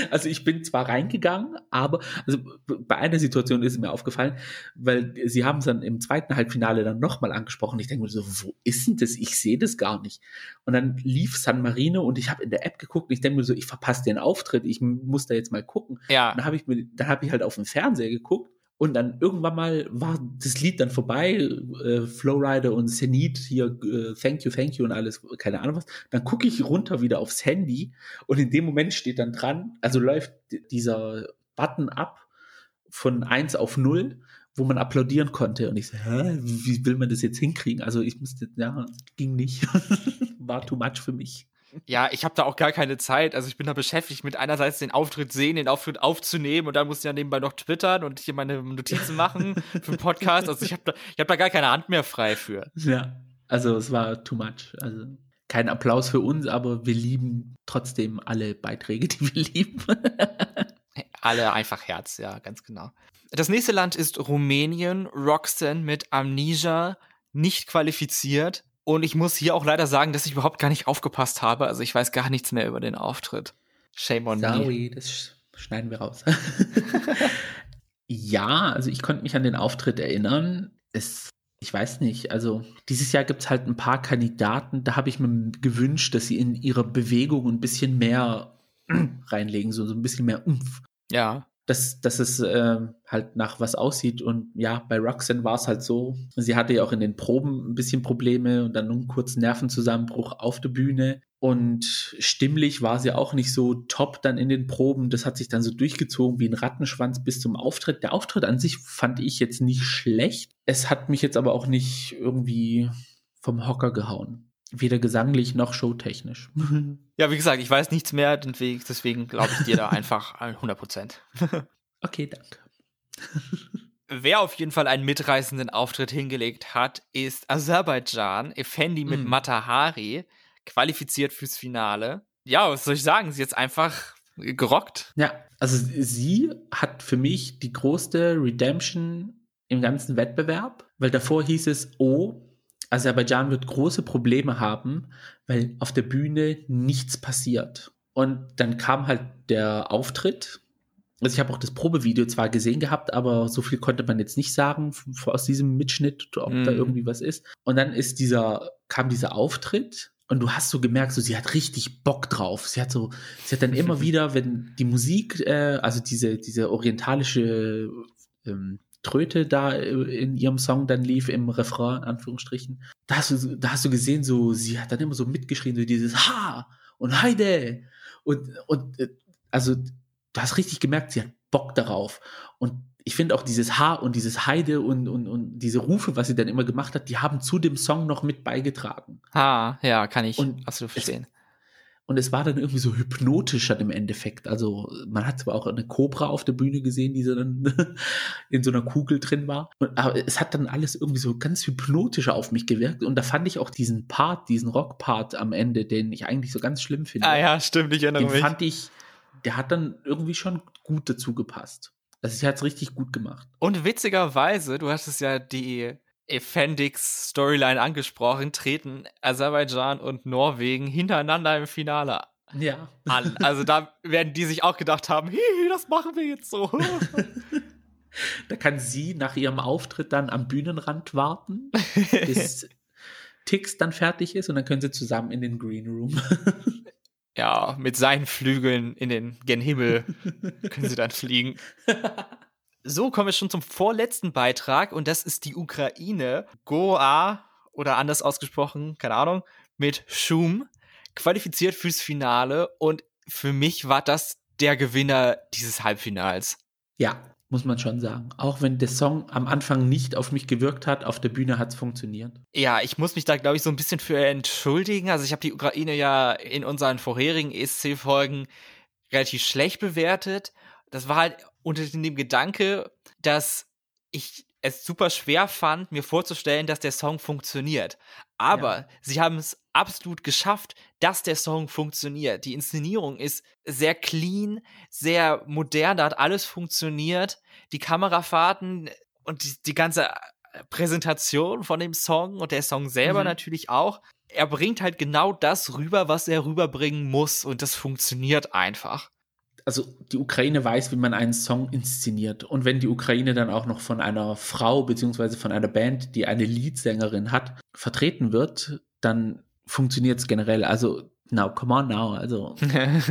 S2: Also ich bin zwar reingegangen, aber also bei einer Situation ist es mir aufgefallen, weil sie haben es dann im zweiten Halbfinale dann nochmal angesprochen. Ich denke mir so, wo ist denn das? Ich sehe das gar nicht. Und dann lief San Marino und ich habe in der App geguckt und ich denke mir so, ich verpasse den Auftritt, ich muss da jetzt mal gucken.
S1: Ja.
S2: Und dann habe ich mir, dann habe ich halt auf dem Fernseher geguckt und dann irgendwann mal war das Lied dann vorbei, äh, Flowrider und Zenit hier, äh, Thank you, thank you und alles, keine Ahnung was. Dann gucke ich runter wieder aufs Handy und in dem Moment steht dann dran, also läuft dieser Button ab von 1 auf 0, wo man applaudieren konnte. Und ich so, hä, wie will man das jetzt hinkriegen? Also ich musste, ja, ging nicht. war too much für mich.
S1: Ja, ich habe da auch gar keine Zeit. Also ich bin da beschäftigt mit einerseits den Auftritt sehen, den Auftritt aufzunehmen und dann muss ich ja nebenbei noch twittern und hier meine Notizen machen für den Podcast. Also ich habe da, ich hab da gar keine Hand mehr frei für.
S2: Ja, also es war too much. Also kein Applaus für uns, aber wir lieben trotzdem alle Beiträge, die wir lieben.
S1: alle einfach Herz, ja, ganz genau. Das nächste Land ist Rumänien. Roxanne mit Amnesia nicht qualifiziert. Und ich muss hier auch leider sagen, dass ich überhaupt gar nicht aufgepasst habe. Also ich weiß gar nichts mehr über den Auftritt. Shame on
S2: Sorry, me. Sorry, das schneiden wir raus. ja, also ich konnte mich an den Auftritt erinnern. Es, ich weiß nicht, also dieses Jahr gibt es halt ein paar Kandidaten, da habe ich mir gewünscht, dass sie in ihrer Bewegung ein bisschen mehr reinlegen, so, so ein bisschen mehr Umf.
S1: Ja
S2: dass, dass es äh, halt nach was aussieht. Und ja, bei Roxanne war es halt so. Sie hatte ja auch in den Proben ein bisschen Probleme und dann einen kurzen Nervenzusammenbruch auf der Bühne. Und stimmlich war sie auch nicht so top dann in den Proben. Das hat sich dann so durchgezogen wie ein Rattenschwanz bis zum Auftritt. Der Auftritt an sich fand ich jetzt nicht schlecht. Es hat mich jetzt aber auch nicht irgendwie vom Hocker gehauen. Weder gesanglich noch showtechnisch.
S1: Ja, wie gesagt, ich weiß nichts mehr, deswegen glaube ich dir da einfach 100 Prozent.
S2: okay, danke.
S1: Wer auf jeden Fall einen mitreißenden Auftritt hingelegt hat, ist Aserbaidschan, Effendi mit mm. Matahari, qualifiziert fürs Finale. Ja, was soll ich sagen? Sie ist jetzt einfach gerockt.
S2: Ja, also sie hat für mich die größte Redemption im ganzen Wettbewerb, weil davor hieß es, oh, Aserbaidschan wird große Probleme haben, weil auf der Bühne nichts passiert. Und dann kam halt der Auftritt Also ich habe auch das Probevideo zwar gesehen gehabt, aber so viel konnte man jetzt nicht sagen aus diesem Mitschnitt, ob mm. da mhm. irgendwie was ist. Und dann ist dieser, kam dieser Auftritt und du hast so gemerkt, so sie hat richtig Bock drauf. Sie hat so, sie hat dann immer wieder, wenn die Musik, äh, also diese diese orientalische ähm, Tröte da äh, in ihrem Song dann lief im Refrain, in Anführungsstrichen, da hast du, da hast du gesehen, so, sie hat dann immer so mitgeschrien, so dieses Ha und Heide. Und, und äh, also du hast richtig gemerkt, sie hat Bock darauf. Und ich finde auch dieses H und dieses Heide und, und, und diese Rufe, was sie dann immer gemacht hat, die haben zu dem Song noch mit beigetragen.
S1: Ha, ja, kann ich und absolut verstehen.
S2: Und es war dann irgendwie so hypnotischer im Endeffekt. Also man hat zwar auch eine Cobra auf der Bühne gesehen, die so dann in so einer Kugel drin war. Aber es hat dann alles irgendwie so ganz hypnotischer auf mich gewirkt. Und da fand ich auch diesen Part, diesen Rock-Part am Ende, den ich eigentlich so ganz schlimm finde.
S1: Ah ja, stimmt, ich erinnere
S2: den
S1: mich.
S2: fand ich, der hat dann irgendwie schon gut dazu gepasst. Also sie hat es richtig gut gemacht.
S1: Und witzigerweise, du hast es ja die Effendix Storyline angesprochen, treten Aserbaidschan und Norwegen hintereinander im Finale
S2: ja.
S1: an. Also da werden die sich auch gedacht haben, hihi, das machen wir jetzt so.
S2: da kann sie nach ihrem Auftritt dann am Bühnenrand warten, bis Tix dann fertig ist und dann können sie zusammen in den Green Room.
S1: ja, mit seinen Flügeln in den gen Himmel können sie dann fliegen. So kommen wir schon zum vorletzten Beitrag und das ist die Ukraine. Goa oder anders ausgesprochen, keine Ahnung, mit Schum qualifiziert fürs Finale und für mich war das der Gewinner dieses Halbfinals.
S2: Ja, muss man schon sagen. Auch wenn der Song am Anfang nicht auf mich gewirkt hat, auf der Bühne hat es funktioniert.
S1: Ja, ich muss mich da, glaube ich, so ein bisschen für entschuldigen. Also ich habe die Ukraine ja in unseren vorherigen ESC-Folgen relativ schlecht bewertet. Das war halt unter dem Gedanke, dass ich es super schwer fand, mir vorzustellen, dass der Song funktioniert. Aber ja. sie haben es absolut geschafft, dass der Song funktioniert. Die Inszenierung ist sehr clean, sehr modern, da hat alles funktioniert. Die Kamerafahrten und die, die ganze Präsentation von dem Song und der Song selber mhm. natürlich auch. Er bringt halt genau das rüber, was er rüberbringen muss und das funktioniert einfach
S2: also die Ukraine weiß, wie man einen Song inszeniert. Und wenn die Ukraine dann auch noch von einer Frau beziehungsweise von einer Band, die eine Leadsängerin hat, vertreten wird, dann funktioniert es generell. Also, now, come on now. Also,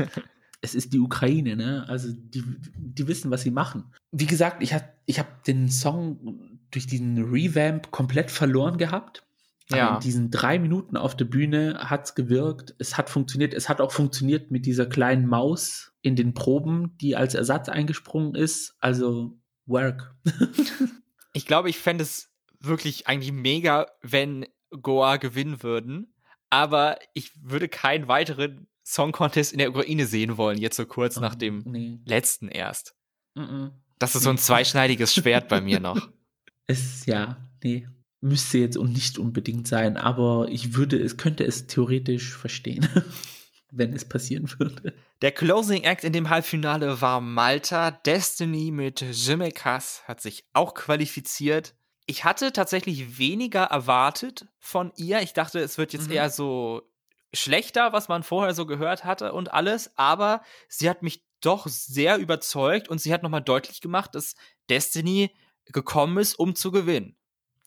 S2: es ist die Ukraine, ne? Also, die, die wissen, was sie machen. Wie gesagt, ich habe ich hab den Song durch diesen Revamp komplett verloren gehabt. Ja. Aber in diesen drei Minuten auf der Bühne hat's gewirkt. Es hat funktioniert. Es hat auch funktioniert mit dieser kleinen Maus in den Proben, die als Ersatz eingesprungen ist. Also work.
S1: ich glaube, ich fände es wirklich eigentlich mega, wenn Goa gewinnen würden. Aber ich würde keinen weiteren Song Contest in der Ukraine sehen wollen, jetzt so kurz oh, nach dem nee. letzten erst. Mm -mm. Das ist so ein zweischneidiges Schwert bei mir noch.
S2: Es, ja, nee müsste jetzt und nicht unbedingt sein, aber ich würde es, könnte es theoretisch verstehen, wenn es passieren würde.
S1: Der Closing Act in dem Halbfinale war Malta. Destiny mit Jimekas hat sich auch qualifiziert. Ich hatte tatsächlich weniger erwartet von ihr. Ich dachte, es wird jetzt mhm. eher so schlechter, was man vorher so gehört hatte und alles, aber sie hat mich doch sehr überzeugt und sie hat nochmal deutlich gemacht, dass Destiny gekommen ist, um zu gewinnen.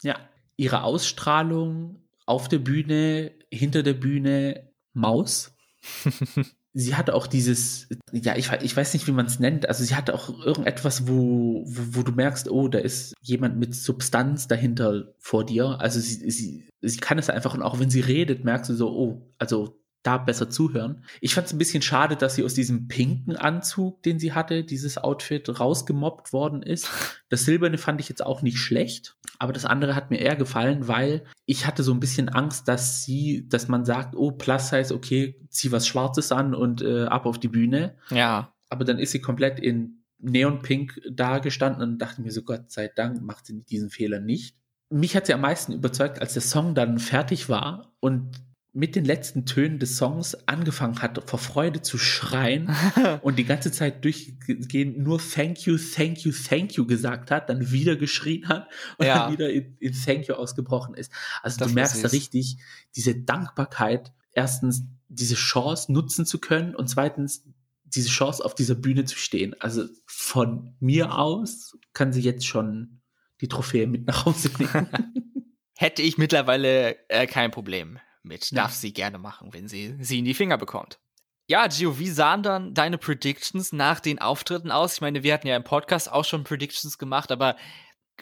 S2: Ja, ihre Ausstrahlung auf der Bühne, hinter der Bühne, Maus. sie hatte auch dieses, ja, ich, ich weiß nicht, wie man es nennt, also sie hatte auch irgendetwas, wo, wo, wo, du merkst, oh, da ist jemand mit Substanz dahinter vor dir. Also sie, sie, sie kann es einfach und auch wenn sie redet, merkst du so, oh, also da besser zuhören. Ich fand es ein bisschen schade, dass sie aus diesem pinken Anzug, den sie hatte, dieses Outfit rausgemobbt worden ist. Das silberne fand ich jetzt auch nicht schlecht, aber das andere hat mir eher gefallen, weil ich hatte so ein bisschen Angst, dass sie, dass man sagt, oh, Plus Size, okay, zieh was Schwarzes an und äh, ab auf die Bühne.
S1: Ja.
S2: Aber dann ist sie komplett in Neonpink da gestanden und dachte mir so, Gott sei Dank macht sie diesen Fehler nicht. Mich hat sie am meisten überzeugt, als der Song dann fertig war und mit den letzten Tönen des Songs angefangen hat, vor Freude zu schreien und die ganze Zeit durchgehend nur Thank you, Thank you, Thank you gesagt hat, dann wieder geschrien hat und ja. dann wieder in, in, Thank you ausgebrochen ist. Also das du merkst da richtig diese Dankbarkeit, erstens diese Chance nutzen zu können und zweitens diese Chance auf dieser Bühne zu stehen. Also von mir aus kann sie jetzt schon die Trophäe mit nach Hause nehmen.
S1: Hätte ich mittlerweile äh, kein Problem mit. Darf sie gerne machen, wenn sie sie in die Finger bekommt. Ja, Gio, wie sahen dann deine Predictions nach den Auftritten aus? Ich meine, wir hatten ja im Podcast auch schon Predictions gemacht, aber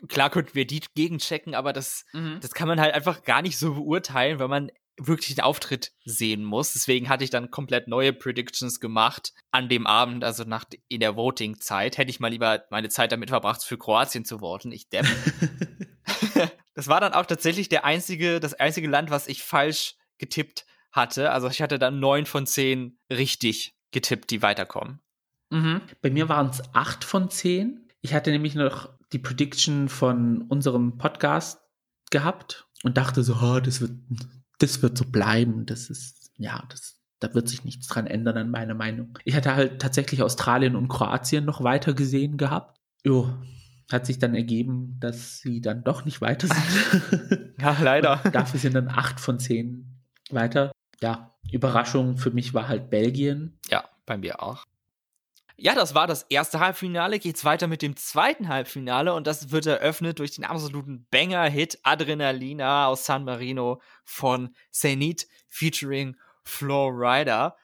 S1: klar könnten wir die gegenchecken, aber das, mhm. das kann man halt einfach gar nicht so beurteilen, weil man wirklich den Auftritt sehen muss. Deswegen hatte ich dann komplett neue Predictions gemacht an dem Abend, also nach in der Voting-Zeit. Hätte ich mal lieber meine Zeit damit verbracht, für Kroatien zu voten. Ich depp. das war dann auch tatsächlich der einzige, das einzige Land, was ich falsch getippt hatte. Also ich hatte dann neun von zehn richtig getippt, die weiterkommen.
S2: Mhm. Bei mir waren es acht von zehn. Ich hatte nämlich noch die Prediction von unserem Podcast gehabt und dachte so, oh, das wird das wird so bleiben. Das ist, ja, das, da wird sich nichts dran ändern an meiner Meinung. Ich hatte halt tatsächlich Australien und Kroatien noch weiter gesehen gehabt. Jo, hat sich dann ergeben, dass sie dann doch nicht weiter sind.
S1: ja, leider.
S2: Dafür sind dann acht von zehn weiter. Ja, Überraschung für mich war halt Belgien.
S1: Ja, bei mir auch. Ja, das war das erste Halbfinale. Geht's weiter mit dem zweiten Halbfinale und das wird eröffnet durch den absoluten Banger-Hit Adrenalina aus San Marino von Zenit featuring Flow Rider.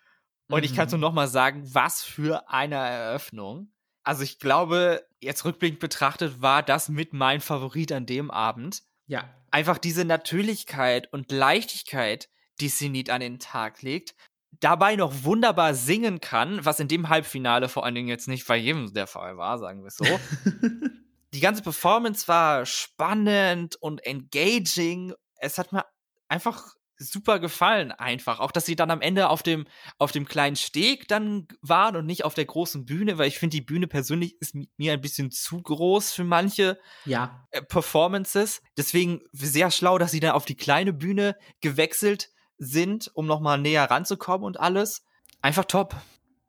S1: Und mhm. ich kann es nur nochmal sagen, was für eine Eröffnung. Also ich glaube, jetzt rückblickend betrachtet, war das mit mein Favorit an dem Abend.
S2: Ja.
S1: Einfach diese Natürlichkeit und Leichtigkeit, die Zenit an den Tag legt dabei noch wunderbar singen kann, was in dem Halbfinale vor allen Dingen jetzt nicht bei jedem der Fall war, sagen wir es so. die ganze Performance war spannend und engaging. Es hat mir einfach super gefallen, einfach. Auch, dass sie dann am Ende auf dem, auf dem kleinen Steg dann waren und nicht auf der großen Bühne, weil ich finde, die Bühne persönlich ist mir ein bisschen zu groß für manche
S2: ja.
S1: Äh, Performances. Deswegen sehr schlau, dass sie dann auf die kleine Bühne gewechselt sind, um nochmal näher ranzukommen und alles. Einfach top.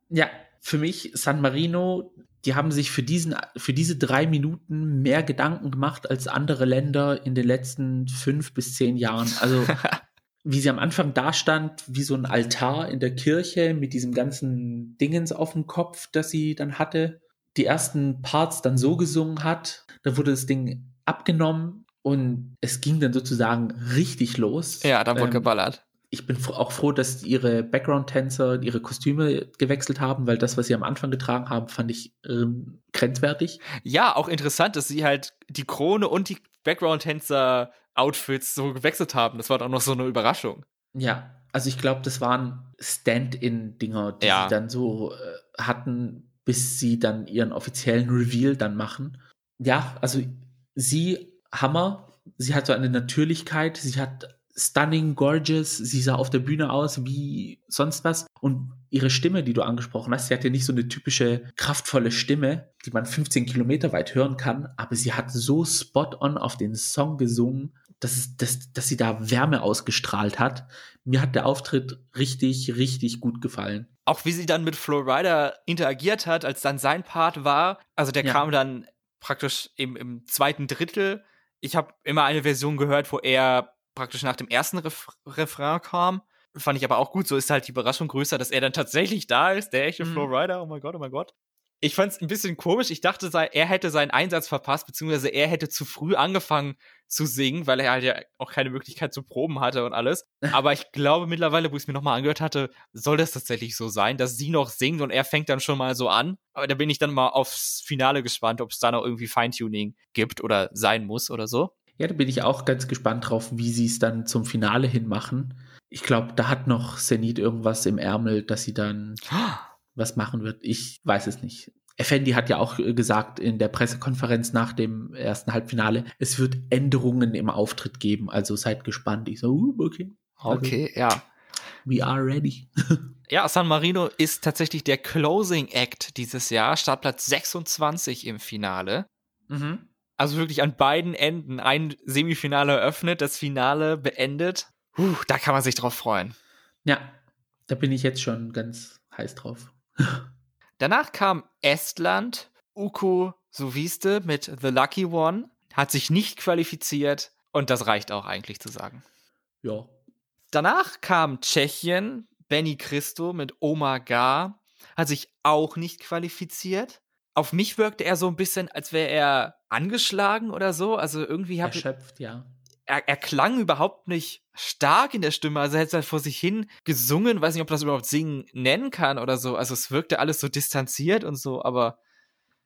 S2: Ja, für mich San Marino, die haben sich für diesen, für diese drei Minuten mehr Gedanken gemacht als andere Länder in den letzten fünf bis zehn Jahren. Also, wie sie am Anfang da stand, wie so ein Altar in der Kirche mit diesem ganzen Dingens auf dem Kopf, das sie dann hatte. Die ersten Parts dann so gesungen hat, da wurde das Ding abgenommen und es ging dann sozusagen richtig los.
S1: Ja, da wurde ähm, geballert
S2: ich bin auch froh, dass ihre Background-Tänzer ihre Kostüme gewechselt haben, weil das, was sie am Anfang getragen haben, fand ich ähm, grenzwertig.
S1: Ja, auch interessant, dass sie halt die Krone und die Background-Tänzer-Outfits so gewechselt haben. Das war doch noch so eine Überraschung.
S2: Ja, also ich glaube, das waren Stand-in-Dinger, die ja. sie dann so äh, hatten, bis sie dann ihren offiziellen Reveal dann machen. Ja, also sie Hammer. Sie hat so eine Natürlichkeit, sie hat stunning, gorgeous. Sie sah auf der Bühne aus wie sonst was. Und ihre Stimme, die du angesprochen hast, sie hat ja nicht so eine typische kraftvolle Stimme, die man 15 Kilometer weit hören kann, aber sie hat so spot on auf den Song gesungen, dass, es, dass, dass sie da Wärme ausgestrahlt hat. Mir hat der Auftritt richtig, richtig gut gefallen.
S1: Auch wie sie dann mit Flo Rida interagiert hat, als dann sein Part war. Also der ja. kam dann praktisch im, im zweiten Drittel. Ich habe immer eine Version gehört, wo er praktisch nach dem ersten Ref Refrain kam. Fand ich aber auch gut. So ist halt die Überraschung größer, dass er dann tatsächlich da ist, der echte mhm. Flow Rider. Oh mein Gott, oh mein Gott. Ich fand es ein bisschen komisch. Ich dachte, er hätte seinen Einsatz verpasst, beziehungsweise er hätte zu früh angefangen zu singen, weil er halt ja auch keine Möglichkeit zu proben hatte und alles. Aber ich glaube mittlerweile, wo ich es mir nochmal angehört hatte, soll das tatsächlich so sein, dass sie noch singt und er fängt dann schon mal so an. Aber da bin ich dann mal aufs Finale gespannt, ob es da noch irgendwie Feintuning gibt oder sein muss oder so.
S2: Ja, da bin ich auch ganz gespannt drauf, wie sie es dann zum Finale hin machen. Ich glaube, da hat noch Zenit irgendwas im Ärmel, dass sie dann was machen wird. Ich weiß es nicht. Effendi hat ja auch gesagt in der Pressekonferenz nach dem ersten Halbfinale, es wird Änderungen im Auftritt geben, also seid gespannt. Ich so, uh, okay.
S1: Also, okay, ja.
S2: We are ready.
S1: ja, San Marino ist tatsächlich der Closing Act dieses Jahr, Startplatz 26 im Finale. Mhm also wirklich an beiden Enden ein Semifinale eröffnet, das Finale beendet. Puh, da kann man sich drauf freuen.
S2: Ja, da bin ich jetzt schon ganz heiß drauf.
S1: Danach kam Estland, Uko Suviste mit The Lucky One, hat sich nicht qualifiziert und das reicht auch eigentlich zu sagen.
S2: Ja.
S1: Danach kam Tschechien, Benny Christo mit Oma Gar. hat sich auch nicht qualifiziert. Auf mich wirkte er so ein bisschen, als wäre er angeschlagen oder so. Also irgendwie habe
S2: Erschöpft, ja.
S1: Er, er klang überhaupt nicht stark in der Stimme. Also er hat halt vor sich hin gesungen. Weiß nicht, ob das überhaupt singen nennen kann oder so. Also es wirkte alles so distanziert und so, aber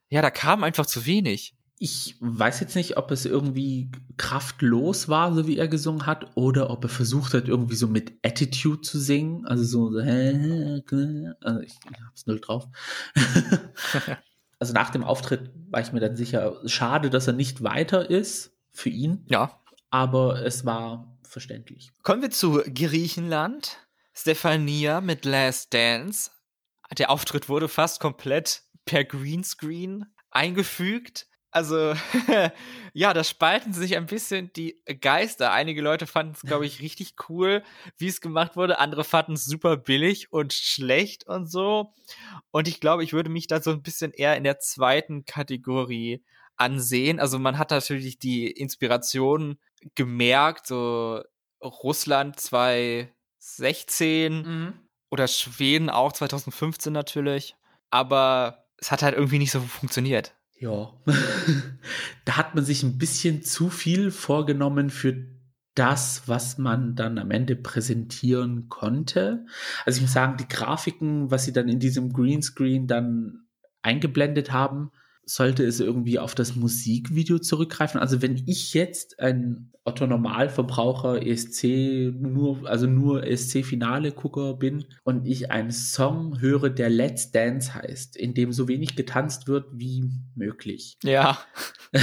S1: ja, da kam einfach zu wenig.
S2: Ich weiß jetzt nicht, ob es irgendwie kraftlos war, so wie er gesungen hat, oder ob er versucht hat, irgendwie so mit Attitude zu singen. Also so, so also ich, ich hab's null drauf. also nach dem Auftritt war ich mir dann sicher, schade, dass er nicht weiter ist für ihn.
S1: Ja.
S2: Aber es war verständlich.
S1: Kommen wir zu Griechenland. Stefania mit Last Dance. Der Auftritt wurde fast komplett per Greenscreen eingefügt. Also, ja, da spalten sich ein bisschen die Geister. Einige Leute fanden es, glaube ich, richtig cool, wie es gemacht wurde. Andere fanden es super billig und schlecht und so. Und ich glaube, ich würde mich da so ein bisschen eher in der zweiten Kategorie ansehen. Also, man hat natürlich die Inspiration gemerkt, so Russland 2016
S2: Mhm.
S1: oder Schweden auch 2015 natürlich. Aber es hat halt irgendwie nicht so funktioniert.
S2: Ja. da hat man sich ein bisschen zu viel vorgenommen für das, was man dann am Ende präsentieren konnte. Also ich muss sagen, die Grafiken, was sie dann in diesem Greenscreen dann eingeblendet haben, sollte es irgendwie auf das Musikvideo zurückgreifen. Also wenn ich jetzt ein Otto Normalverbraucher ESC nur, also nur ESC Finale Gucker bin und ich einen Song höre, der Let's Dance heißt, in dem so wenig getanzt wird wie möglich.
S1: Ja.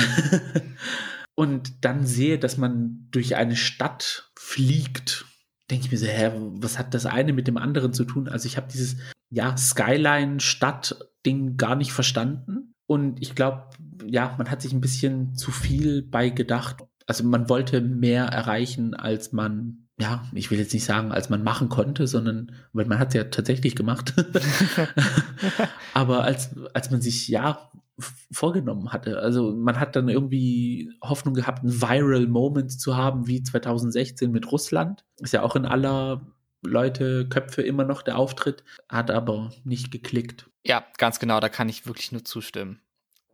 S2: und dann sehe, dass man durch eine Stadt fliegt, denke ich mir so, hä, was hat das eine mit dem anderen zu tun? Also ich habe dieses, ja, Skyline-Stadt-Ding gar nicht verstanden. Und ich glaube, ja, man hat sich ein bisschen zu viel bei gedacht. Also man wollte mehr erreichen, als man, ja, ich will jetzt nicht sagen, als man machen konnte, sondern, weil man hat es ja tatsächlich gemacht. Aber als, als man sich, ja, vorgenommen hatte. Also man hat dann irgendwie Hoffnung gehabt, einen Viral Moment zu haben, wie 2016 mit Russland. Ist ja auch in aller Leute Köpfe immer noch der Auftritt, hat aber nicht geklickt.
S1: Ja, ganz genau, da kann ich wirklich nur zustimmen.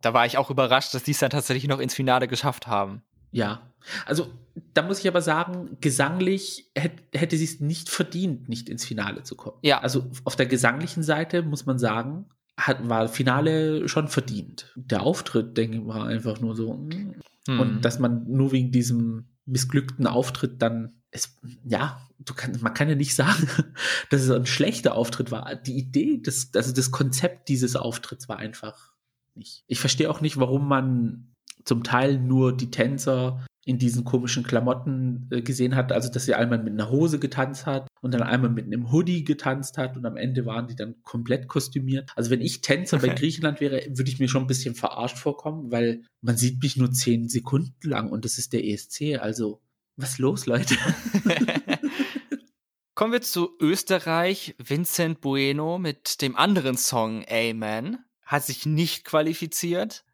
S1: Da war ich auch überrascht, dass die es dann tatsächlich noch ins Finale geschafft haben.
S2: Ja, also da muss ich aber sagen, gesanglich hätte, hätte sie es nicht verdient, nicht ins Finale zu kommen.
S1: Ja.
S2: Also auf der gesanglichen Seite muss man sagen, hat, war Finale schon verdient. Der Auftritt, denke ich, war einfach nur so. mm.
S1: Hm.
S2: Und dass man nur wegen diesem missglückten Auftritt dann es, ja, du kannst, man kann ja nicht sagen, dass es ein schlechter Auftritt war. Die Idee, das, also das Konzept dieses Auftritts war einfach nicht. Ich verstehe auch nicht, warum man zum Teil nur die Tänzer in diesen komischen Klamotten äh, gesehen hat, also dass sie einmal mit einer Hose getanzt hat und dann einmal mit einem Hoodie getanzt hat und am Ende waren die dann komplett kostümiert. Also wenn ich Tänzer bei Griechenland wäre, würde ich mir schon ein bisschen verarscht vorkommen, weil man sieht mich nur zehn Sekunden lang und das ist der ESC, also was los, Leute?
S1: Kommen wir zu Österreich. Vincent Bueno mit dem anderen Song Amen hat sich nicht qualifiziert.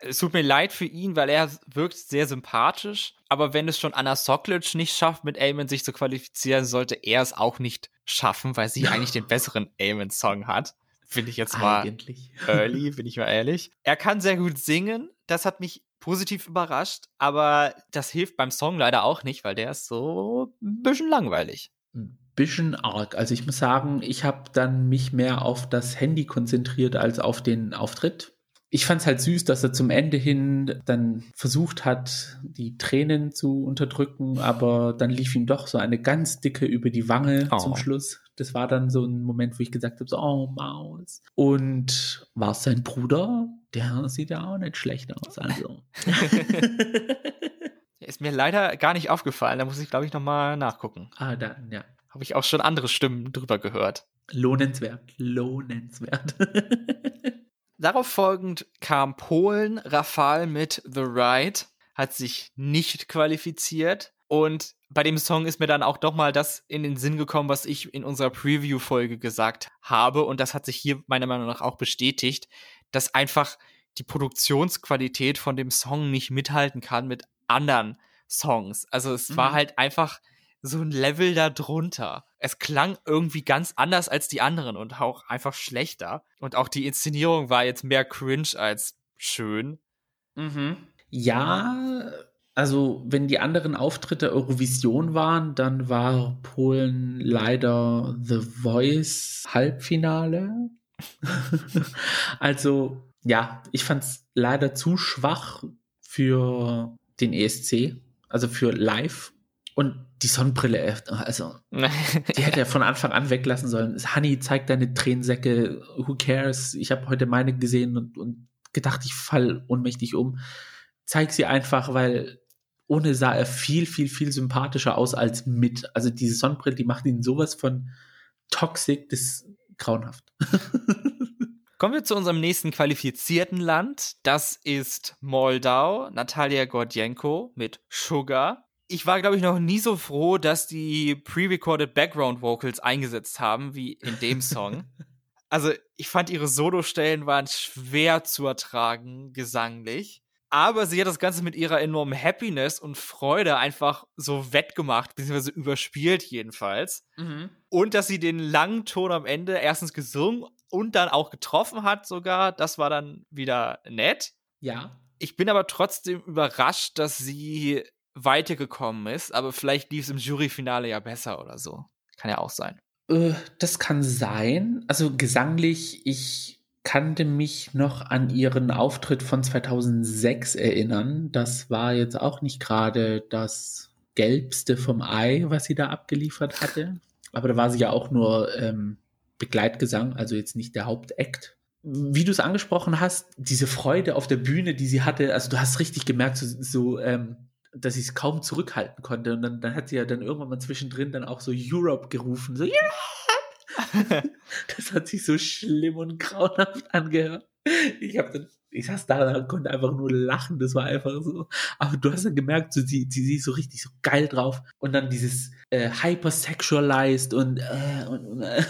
S1: Es tut mir leid für ihn, weil er wirkt sehr sympathisch. Aber wenn es schon Anna Soklic nicht schafft, mit Amen sich zu qualifizieren, sollte er es auch nicht schaffen, weil sie eigentlich den besseren Amen-Song hat. Finde ich jetzt mal
S2: Eigentlich.
S1: early, bin ich mal ehrlich. Er kann sehr gut singen. Das hat mich positiv überrascht. Aber das hilft beim Song leider auch nicht, weil der ist so ein bisschen langweilig.
S2: Ein bisschen arg. Also ich muss sagen, ich habe dann mich mehr auf das Handy konzentriert als auf den Auftritt. Ich fand es halt süß, dass er zum Ende hin dann versucht hat, die Tränen zu unterdrücken, aber dann lief ihm doch so eine ganz dicke über die Wange
S1: Oh.
S2: zum Schluss. Das war dann so ein Moment, wo ich gesagt habe, so, oh Maus. Und war es sein Bruder? Der sieht ja auch nicht schlecht aus. Also.
S1: Ist mir leider gar nicht aufgefallen. Da muss ich, glaube ich, nochmal nachgucken.
S2: ah, dann, ja.
S1: Habe ich auch schon andere Stimmen drüber gehört.
S2: Lohnenswert. Lohnenswert.
S1: Darauf folgend kam Polen, Rafal mit The Ride, hat sich nicht qualifiziert. Und bei dem Song ist mir dann auch doch mal das in den Sinn gekommen, was ich in unserer Preview-Folge gesagt habe. Und das hat sich hier meiner Meinung nach auch bestätigt, dass einfach die Produktionsqualität von dem Song nicht mithalten kann mit anderen Songs. Also es war
S2: Mhm.
S1: halt einfach so ein Level da drunter. Es klang irgendwie ganz anders als die anderen und auch einfach schlechter. Und auch die Inszenierung war jetzt mehr cringe als schön.
S2: Mhm. Ja, also wenn die anderen Auftritte Eurovision waren, dann war Polen leider The Voice Halbfinale. also ja, ich fand es leider zu schwach für den ESC, also für live. Und die Sonnenbrille, äh, also die hätte er von Anfang an weglassen sollen. Honey, zeig deine Tränensäcke, who cares? Ich habe heute meine gesehen und, und gedacht, ich fall ohnmächtig um. Zeig sie einfach, weil ohne sah er viel, viel, viel sympathischer aus als mit. Also diese Sonnenbrille, die macht ihn sowas von toxic, das ist grauenhaft.
S1: Kommen wir zu unserem nächsten qualifizierten Land. Das ist Moldau, Natalia Gordienko mit Sugar. Ich war, glaube ich, noch nie so froh, dass die pre-recorded Background Vocals eingesetzt haben, wie in dem Song. also, ich fand ihre Solostellen waren schwer zu ertragen, gesanglich. Aber sie hat das Ganze mit ihrer enormen Happiness und Freude einfach so wettgemacht, beziehungsweise überspielt jedenfalls. Mhm. Und dass sie den langen Ton am Ende erstens gesungen und dann auch getroffen hat sogar, das war dann wieder nett.
S2: Ja.
S1: Ich bin aber trotzdem überrascht, dass sie weitergekommen ist, aber vielleicht lief es im Juryfinale ja besser oder so. Kann ja auch sein.
S2: Äh, das kann sein. Also gesanglich, ich kannte mich noch an ihren Auftritt von 2006 erinnern. Das war jetzt auch nicht gerade das gelbste vom Ei, was sie da abgeliefert hatte. Aber da war sie ja auch nur ähm, Begleitgesang, also jetzt nicht der Hauptakt. Wie du es angesprochen hast, diese Freude auf der Bühne, die sie hatte, also du hast richtig gemerkt, so, so ähm, dass ich es kaum zurückhalten konnte. Und dann, dann hat sie ja dann irgendwann mal zwischendrin dann auch so Europe gerufen, so, ja! das hat sich so schlimm und grauenhaft angehört. Ich habe dann, ich saß da und konnte einfach nur lachen. Das war einfach so. Aber du hast dann gemerkt, so, sie, sie, sie ist so richtig so geil drauf. Und dann dieses äh, hypersexualized und, äh, und, und äh,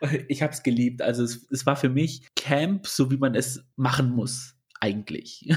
S2: ich habe es geliebt. Also es, es war für mich Camp, so wie man es machen muss, eigentlich.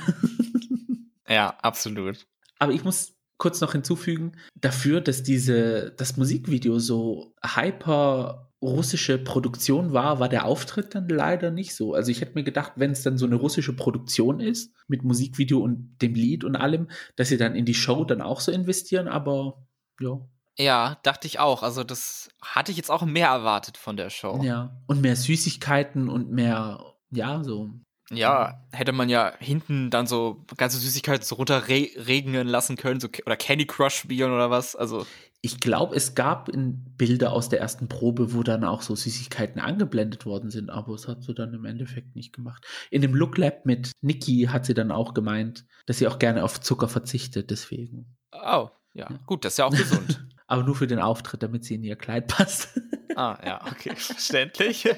S1: ja, absolut.
S2: Aber ich muss kurz noch hinzufügen, dafür, dass diese, das Musikvideo so hyper russische Produktion war, war der Auftritt dann leider nicht so. Also ich hätte mir gedacht, wenn es dann so eine russische Produktion ist, mit Musikvideo und dem Lied und allem, dass sie dann in die Show dann auch so investieren, aber ja.
S1: Ja, dachte ich auch. Also das hatte ich jetzt auch mehr erwartet von der Show.
S2: Ja, und mehr Süßigkeiten und mehr, ja, so
S1: ja, hätte man ja hinten dann so ganze Süßigkeiten so runterregnen lassen können, so, oder Candy Crush spielen oder was. Also.
S2: Ich glaube, es gab Bilder aus der ersten Probe, wo dann auch so Süßigkeiten angeblendet worden sind, aber es hat sie dann im Endeffekt nicht gemacht. In dem Look Lab mit Niki hat sie dann auch gemeint, dass sie auch gerne auf Zucker verzichtet, deswegen.
S1: Oh, ja. ja. Gut, das ist ja auch gesund.
S2: aber nur für den Auftritt, damit sie in ihr Kleid passt.
S1: ah, ja, okay, verständlich.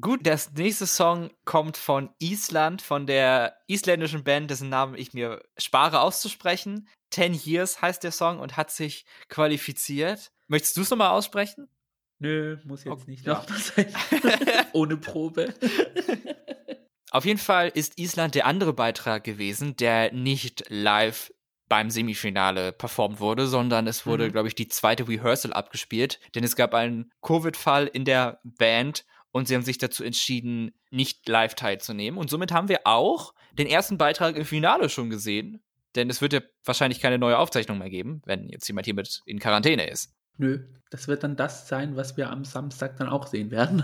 S1: Gut, der nächste Song kommt von Island, von der isländischen Band, dessen Namen ich mir spare auszusprechen. Ten Years heißt der Song und hat sich qualifiziert. Möchtest du es nochmal aussprechen?
S2: Nö, muss jetzt okay, nicht. Ja. Ohne Probe.
S1: Auf jeden Fall ist Island der andere Beitrag gewesen, der nicht live beim Semifinale performt wurde, sondern es wurde, mhm. glaube ich, die zweite Rehearsal abgespielt, denn es gab einen Covid-Fall in der Band und sie haben sich dazu entschieden, nicht live teilzunehmen. Und somit haben wir auch den ersten Beitrag im Finale schon gesehen. Denn es wird ja wahrscheinlich keine neue Aufzeichnung mehr geben, wenn jetzt jemand hier mit in Quarantäne ist.
S2: Nö, das wird dann das sein, was wir am Samstag dann auch sehen werden.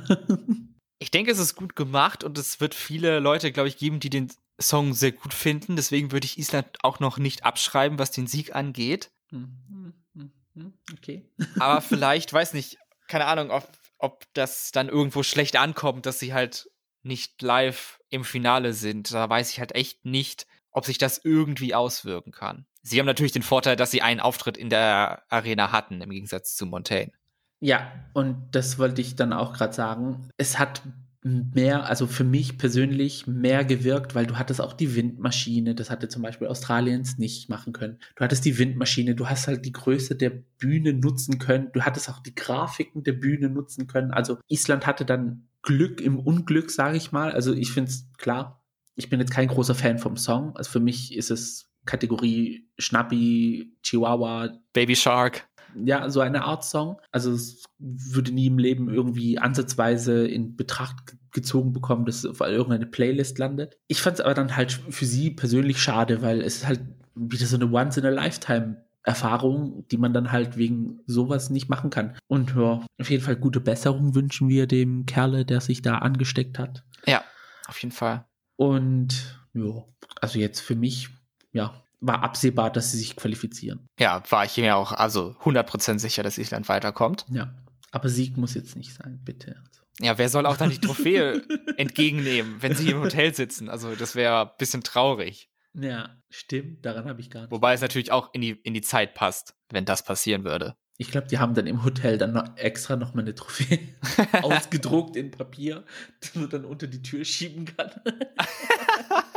S1: ich denke, es ist gut gemacht und es wird viele Leute, glaube ich, geben, die den Song sehr gut finden. Deswegen würde ich Island auch noch nicht abschreiben, was den Sieg angeht. Hm, hm, hm, okay. Aber vielleicht, weiß nicht, keine Ahnung, ob ob das dann irgendwo schlecht ankommt, dass sie halt nicht live im Finale sind. Da weiß ich halt echt nicht, ob sich das irgendwie auswirken kann. Sie haben natürlich den Vorteil, dass sie einen Auftritt in der Arena hatten, im Gegensatz zu Montaigne.
S2: Ja, und das wollte ich dann auch gerade sagen. Es hat mehr, also für mich persönlich mehr gewirkt, weil du hattest auch die Windmaschine, das hatte zum Beispiel Australiens nicht machen können. Du hattest die Windmaschine, du hast halt die Größe der Bühne nutzen können, du hattest auch die Grafiken der Bühne nutzen können. Also Island hatte dann Glück im Unglück, sage ich mal. Also ich finde es klar, ich bin jetzt kein großer Fan vom Song. Also für mich ist es Kategorie Schnappi, Chihuahua,
S1: Baby Shark.
S2: Ja, so eine Art Song. Also es würde nie im Leben irgendwie ansatzweise in Betracht gezogen bekommen, dass es auf irgendeine Playlist landet. Ich fand es aber dann halt für sie persönlich schade, weil es ist halt wieder so eine Once-in-a-Lifetime Erfahrung, die man dann halt wegen sowas nicht machen kann. Und ja, auf jeden Fall gute Besserung wünschen wir dem Kerle, der sich da angesteckt hat.
S1: Ja, auf jeden Fall.
S2: Und ja, also jetzt für mich, ja, war absehbar, dass sie sich qualifizieren.
S1: Ja, war ich mir auch also 100% sicher, dass Island weiterkommt.
S2: Ja, aber Sieg muss jetzt nicht sein, bitte.
S1: Ja, wer soll auch dann die Trophäe entgegennehmen, wenn sie im Hotel sitzen? Also das wäre ein bisschen traurig.
S2: Ja, stimmt, daran habe ich gar nicht.
S1: Wobei es natürlich auch in die, in die Zeit passt, wenn das passieren würde.
S2: Ich glaube, die haben dann im Hotel dann noch extra noch mal eine Trophäe ausgedruckt in Papier, die man dann unter die Tür schieben kann.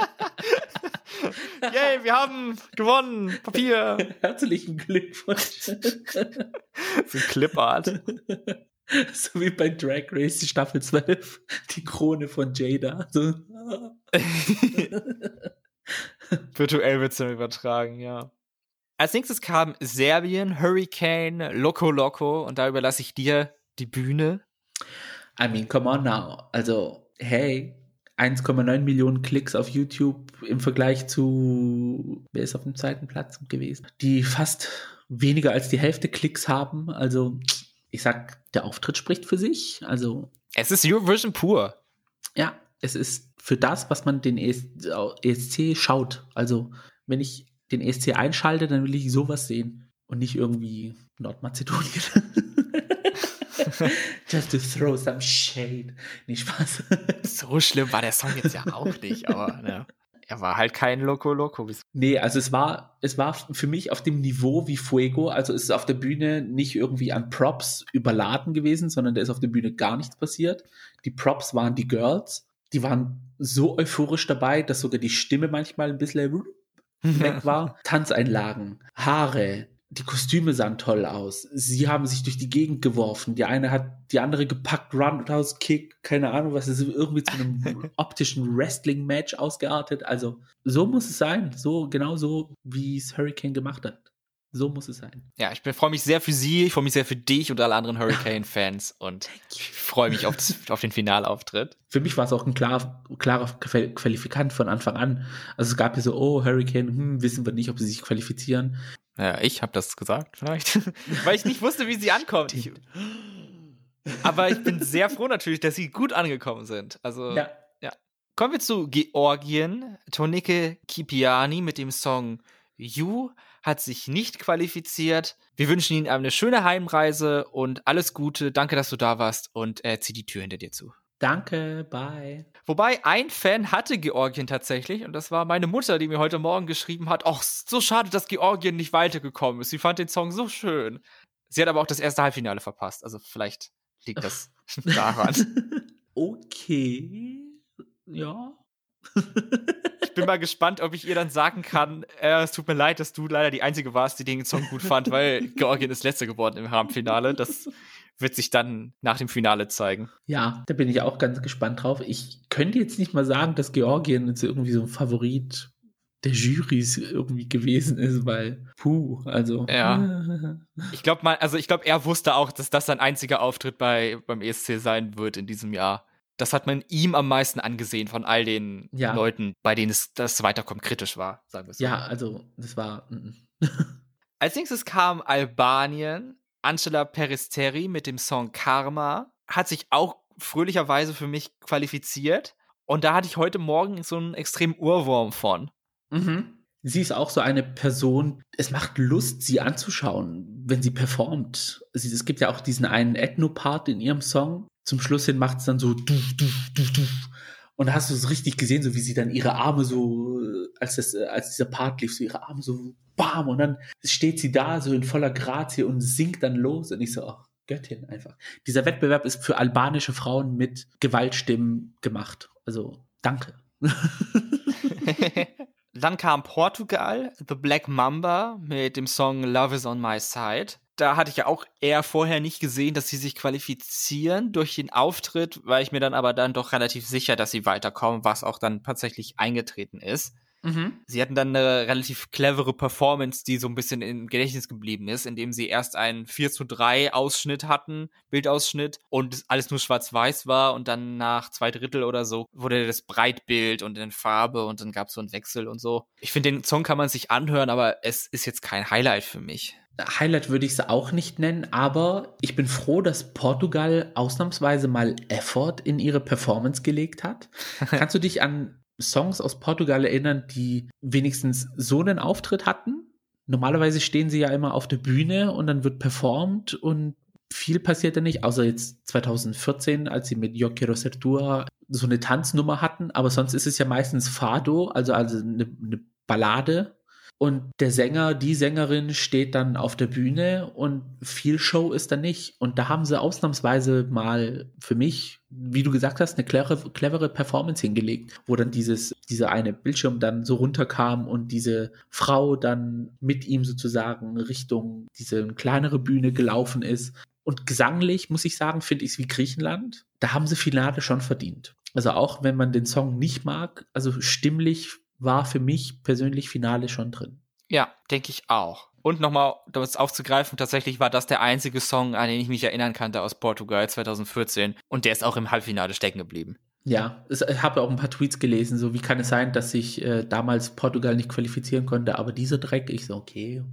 S1: Yay, wir haben gewonnen! Papier!
S2: Herzlichen Glückwunsch! so
S1: ein Clipart.
S2: So wie bei Drag Race Staffel 12, die Krone von Jada. So.
S1: Virtuell wird es dann übertragen, ja. Als nächstes kam Serbien, Hurricane, Loco Loco und da überlasse ich dir die Bühne.
S2: I mean, come on now. Also, hey, 1,9 Millionen Klicks auf YouTube im Vergleich zu, wer ist auf dem zweiten Platz gewesen? Die fast weniger als die Hälfte Klicks haben. Also, ich sag, der Auftritt spricht für sich. Also.
S1: Es ist Eurovision pur.
S2: Ja, es ist für das, was man den ESC schaut. Also, wenn ich den ESC einschalte, dann will ich sowas sehen und nicht irgendwie Nordmazedonien. Just to throw some shade. Nicht Spaß.
S1: so schlimm war der Song jetzt ja auch nicht, aber ne, er war halt kein Loco Loco.
S2: Nee, also es war, es war für mich auf dem Niveau wie Fuego. Also es ist auf der Bühne nicht irgendwie an Props überladen gewesen, sondern da ist auf der Bühne gar nichts passiert. Die Props waren die Girls. Die waren so euphorisch dabei, dass sogar die Stimme manchmal ein bisschen weg war. Tanzeinlagen, Haare, die Kostüme sahen toll aus. Sie haben sich durch die Gegend geworfen. Die eine hat die andere gepackt, Roundhouse Kick, keine Ahnung, was ist irgendwie zu einem optischen Wrestling-Match ausgeartet. Also so muss es sein. So, genau so, wie es Hurricane gemacht hat. So muss es sein.
S1: Ja, ich freue mich sehr für Sie, ich freue mich sehr für dich und alle anderen Hurricane-Fans und ich freue mich auf, das, auf, den Finalauftritt.
S2: Für mich war es auch ein klar, klarer Qualifikant von Anfang an. Also es gab ja so, oh, Hurricane, hm, wissen wir nicht, ob sie sich qualifizieren.
S1: Ja, ich habe das gesagt, vielleicht. Weil ich nicht wusste, wie sie ankommt. Ich, aber ich bin sehr froh natürlich, dass sie gut angekommen sind. Also, ja. ja. Kommen wir zu Georgien. Tonike Kipiani mit dem Song You hat sich nicht qualifiziert. Wir wünschen Ihnen eine schöne Heimreise und alles Gute. Danke, dass du da warst und äh, zieh die Tür hinter dir zu.
S2: Danke, bye.
S1: Wobei ein Fan hatte Georgien tatsächlich und das war meine Mutter, die mir heute Morgen geschrieben hat, ach, so schade, dass Georgien nicht weitergekommen ist. Sie fand den Song so schön. Sie hat aber auch das erste Halbfinale verpasst, also vielleicht liegt das daran.
S2: okay. Ja
S1: ich bin mal gespannt, ob ich ihr dann sagen kann, äh, es tut mir leid, dass du leider die Einzige warst, die den Song gut fand, weil Georgien ist Letzte geworden im Halbfinale. Das wird sich dann nach dem Finale zeigen.
S2: Ja, da bin ich auch ganz gespannt drauf. Ich könnte jetzt nicht mal sagen, dass Georgien jetzt irgendwie so ein Favorit der Jurys irgendwie gewesen ist, weil puh, also
S1: ja. Ich glaube mal, also ich glaube, er wusste auch, dass das sein einziger Auftritt bei beim ESC sein wird in diesem Jahr das hat man ihm am meisten angesehen von all den ja. Leuten, bei denen es das weiterkommt kritisch war, sagen wir so.
S2: Ja, also das war.
S1: Als nächstes kam Albanien. Angela Peristeri mit dem Song Karma hat sich auch fröhlicherweise für mich qualifiziert. Und da hatte ich heute Morgen so einen extremen Urwurm von.
S2: Mhm. Sie ist auch so eine Person, es macht Lust, sie anzuschauen, wenn sie performt. Es gibt ja auch diesen einen Ethno-Part in ihrem Song, zum Schluss hin macht es dann so du, du, du, du. Und da hast du es richtig gesehen, so wie sie dann ihre Arme so, als das, als dieser Part lief, so ihre Arme so bam und dann steht sie da so in voller Grazie und singt dann los und ich so, ach, Göttin einfach. Dieser Wettbewerb ist für albanische Frauen mit Gewaltstimmen gemacht. Also, danke.
S1: dann kam Portugal, The Black Mamba mit dem Song Love is on My Side da hatte ich ja auch eher vorher nicht gesehen, dass sie sich qualifizieren durch den Auftritt, weil ich mir dann aber dann doch relativ sicher, dass sie weiterkommen, was auch dann tatsächlich eingetreten ist. Mhm. Sie hatten dann eine relativ clevere Performance, die so ein bisschen im Gedächtnis geblieben ist, indem sie erst einen 4 zu 3 Ausschnitt hatten, Bildausschnitt, und alles nur schwarz-weiß war und dann nach zwei Drittel oder so wurde das Breitbild und in Farbe und dann gab es so einen Wechsel und so. Ich finde, den Song kann man sich anhören, aber es ist jetzt kein Highlight für mich.
S2: Highlight würde ich es auch nicht nennen, aber ich bin froh, dass Portugal ausnahmsweise mal Effort in ihre Performance gelegt hat. Kannst du dich an Songs aus Portugal erinnern, die wenigstens so einen Auftritt hatten? Normalerweise stehen sie ja immer auf der Bühne und dann wird performt und viel passiert da nicht, außer jetzt 2014, als sie mit Yo Quiero so eine Tanznummer hatten, aber sonst ist es ja meistens Fado, also, also eine, eine Ballade und der Sänger, die Sängerin steht dann auf der Bühne und viel Show ist da nicht. Und da haben sie ausnahmsweise mal für mich, wie du gesagt hast, eine clevere, clevere Performance hingelegt, wo dann dieses, dieser eine Bildschirm dann so runterkam und diese Frau dann mit ihm sozusagen Richtung diese kleinere Bühne gelaufen ist. Und gesanglich, muss ich sagen, finde ich es wie Griechenland. Da haben sie Finale schon verdient. Also auch wenn man den Song nicht mag, also stimmlich war für mich persönlich Finale schon drin.
S1: Ja, denke ich auch. Und nochmal, um es aufzugreifen, tatsächlich war das der einzige Song, an den ich mich erinnern kannte aus Portugal 2014. Und der ist auch im Halbfinale stecken geblieben.
S2: Ja, ich habe auch ein paar Tweets gelesen, so wie kann es sein, dass sich äh, damals Portugal nicht qualifizieren konnte, aber dieser Dreck, ich so, okay,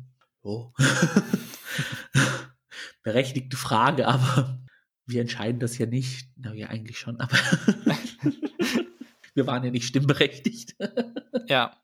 S2: oh. Berechtigte Frage, aber wir entscheiden das ja nicht. Na ja, eigentlich schon, aber wir waren ja nicht stimmberechtigt.
S1: ja.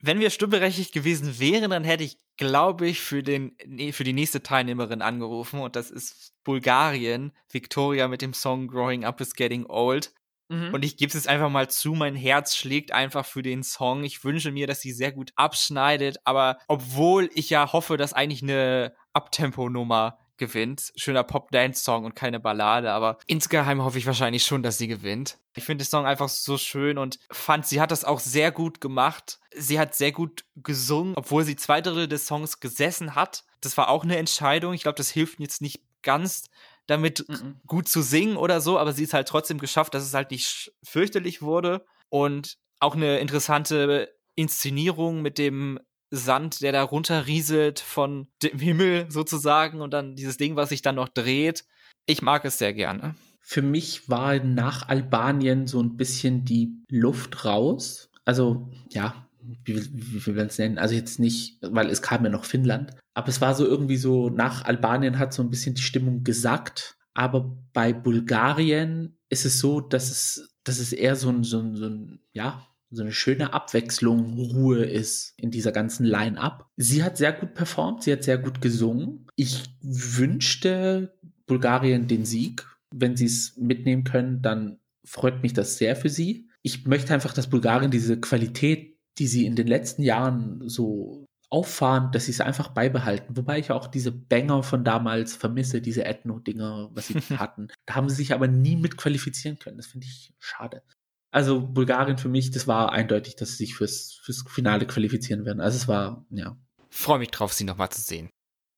S1: Wenn wir stimmberechtigt gewesen wären, dann hätte ich, glaube ich, für, den, für die nächste Teilnehmerin angerufen und das ist Bulgarien, Victoria mit dem Song Growing Up is Getting Old. Mhm. Und ich gebe es einfach mal zu, mein Herz schlägt einfach für den Song. Ich wünsche mir, dass sie sehr gut abschneidet, aber obwohl ich ja hoffe, dass eigentlich eine Abtempo-Nummer gewinnt. Schöner Pop-Dance-Song und keine Ballade, aber insgeheim hoffe ich wahrscheinlich schon, dass sie gewinnt. Ich finde den Song einfach so schön und fand, sie hat das auch sehr gut gemacht. Sie hat sehr gut gesungen, obwohl sie zwei Drittel des Songs gesessen hat. Das war auch eine Entscheidung. Ich glaube, das hilft jetzt nicht ganz damit -mm. gut zu singen oder so, aber sie ist halt trotzdem geschafft, dass es halt nicht fürchterlich wurde und auch eine interessante Inszenierung mit dem Sand, der da runterrieselt von dem Himmel sozusagen und dann dieses Ding, was sich dann noch dreht. Ich mag es sehr gerne.
S2: Für mich war nach Albanien so ein bisschen die Luft raus. Also, ja, wie, wie, wie wir es nennen. Also jetzt nicht, weil es kam ja noch Finnland. Aber es war so irgendwie so, nach Albanien hat so ein bisschen die Stimmung gesackt. Aber bei Bulgarien ist es so, dass es, dass es eher so ein, so ein, so ein ja, so eine schöne Abwechslung, Ruhe ist in dieser ganzen Line-up. Sie hat sehr gut performt, sie hat sehr gut gesungen. Ich wünschte Bulgarien den Sieg. Wenn sie es mitnehmen können, dann freut mich das sehr für sie. Ich möchte einfach, dass Bulgarien diese Qualität, die sie in den letzten Jahren so auffahren, dass sie es einfach beibehalten. Wobei ich auch diese Banger von damals vermisse, diese Ethno-Dinger, was sie hatten. Da haben sie sich aber nie mit qualifizieren können. Das finde ich schade. Also Bulgarien für mich, das war eindeutig, dass sie sich fürs, fürs Finale qualifizieren werden. Also es war, ja.
S1: Freue mich drauf, sie nochmal zu sehen.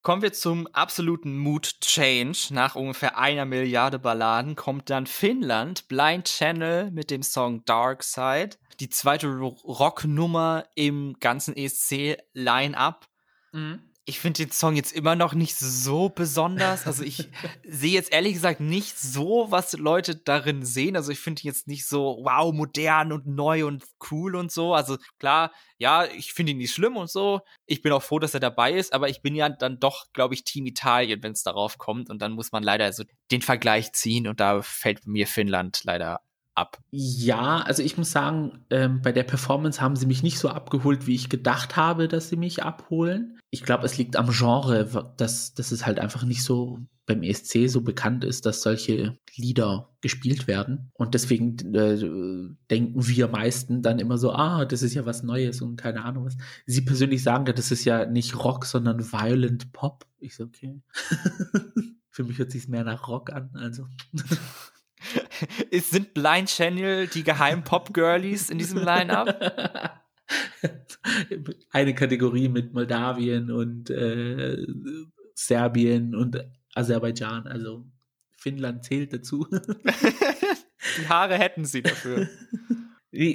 S1: Kommen wir zum absoluten Mood Change. Nach ungefähr einer Milliarde Balladen kommt dann Finnland, Blind Channel mit dem Song Dark Side. Die zweite Rocknummer im ganzen ESC-Line-Up. Mhm ich finde den Song jetzt immer noch nicht so besonders. Also ich sehe jetzt ehrlich gesagt nicht so, was Leute darin sehen. Also ich finde ihn jetzt nicht so, wow, modern und neu und cool und so. Also klar, ja, ich finde ihn nicht schlimm und so. Ich bin auch froh, dass er dabei ist, aber ich bin ja dann doch, glaube ich, Team Italien, wenn es darauf kommt. Und dann muss man leider so den Vergleich ziehen und da fällt mir Finnland leider ab?
S2: Ja, also ich muss sagen, ähm, bei der Performance haben sie mich nicht so abgeholt, wie ich gedacht habe, dass sie mich abholen. Ich glaube, es liegt am Genre, dass, dass es halt einfach nicht so beim ESC so bekannt ist, dass solche Lieder gespielt werden. Und deswegen äh, denken wir meisten dann immer so, ah, das ist ja was Neues und keine Ahnung was. Sie persönlich sagen, das ist ja nicht Rock, sondern Violent Pop. Ich so, okay. Für mich hört sich mehr nach Rock an, also.
S1: es sind Blind Channel die geheimen Pop-Girlies in diesem Line-Up?
S2: Eine Kategorie mit Moldawien und äh, Serbien und Aserbaidschan, also Finnland zählt dazu.
S1: die Haare hätten sie dafür.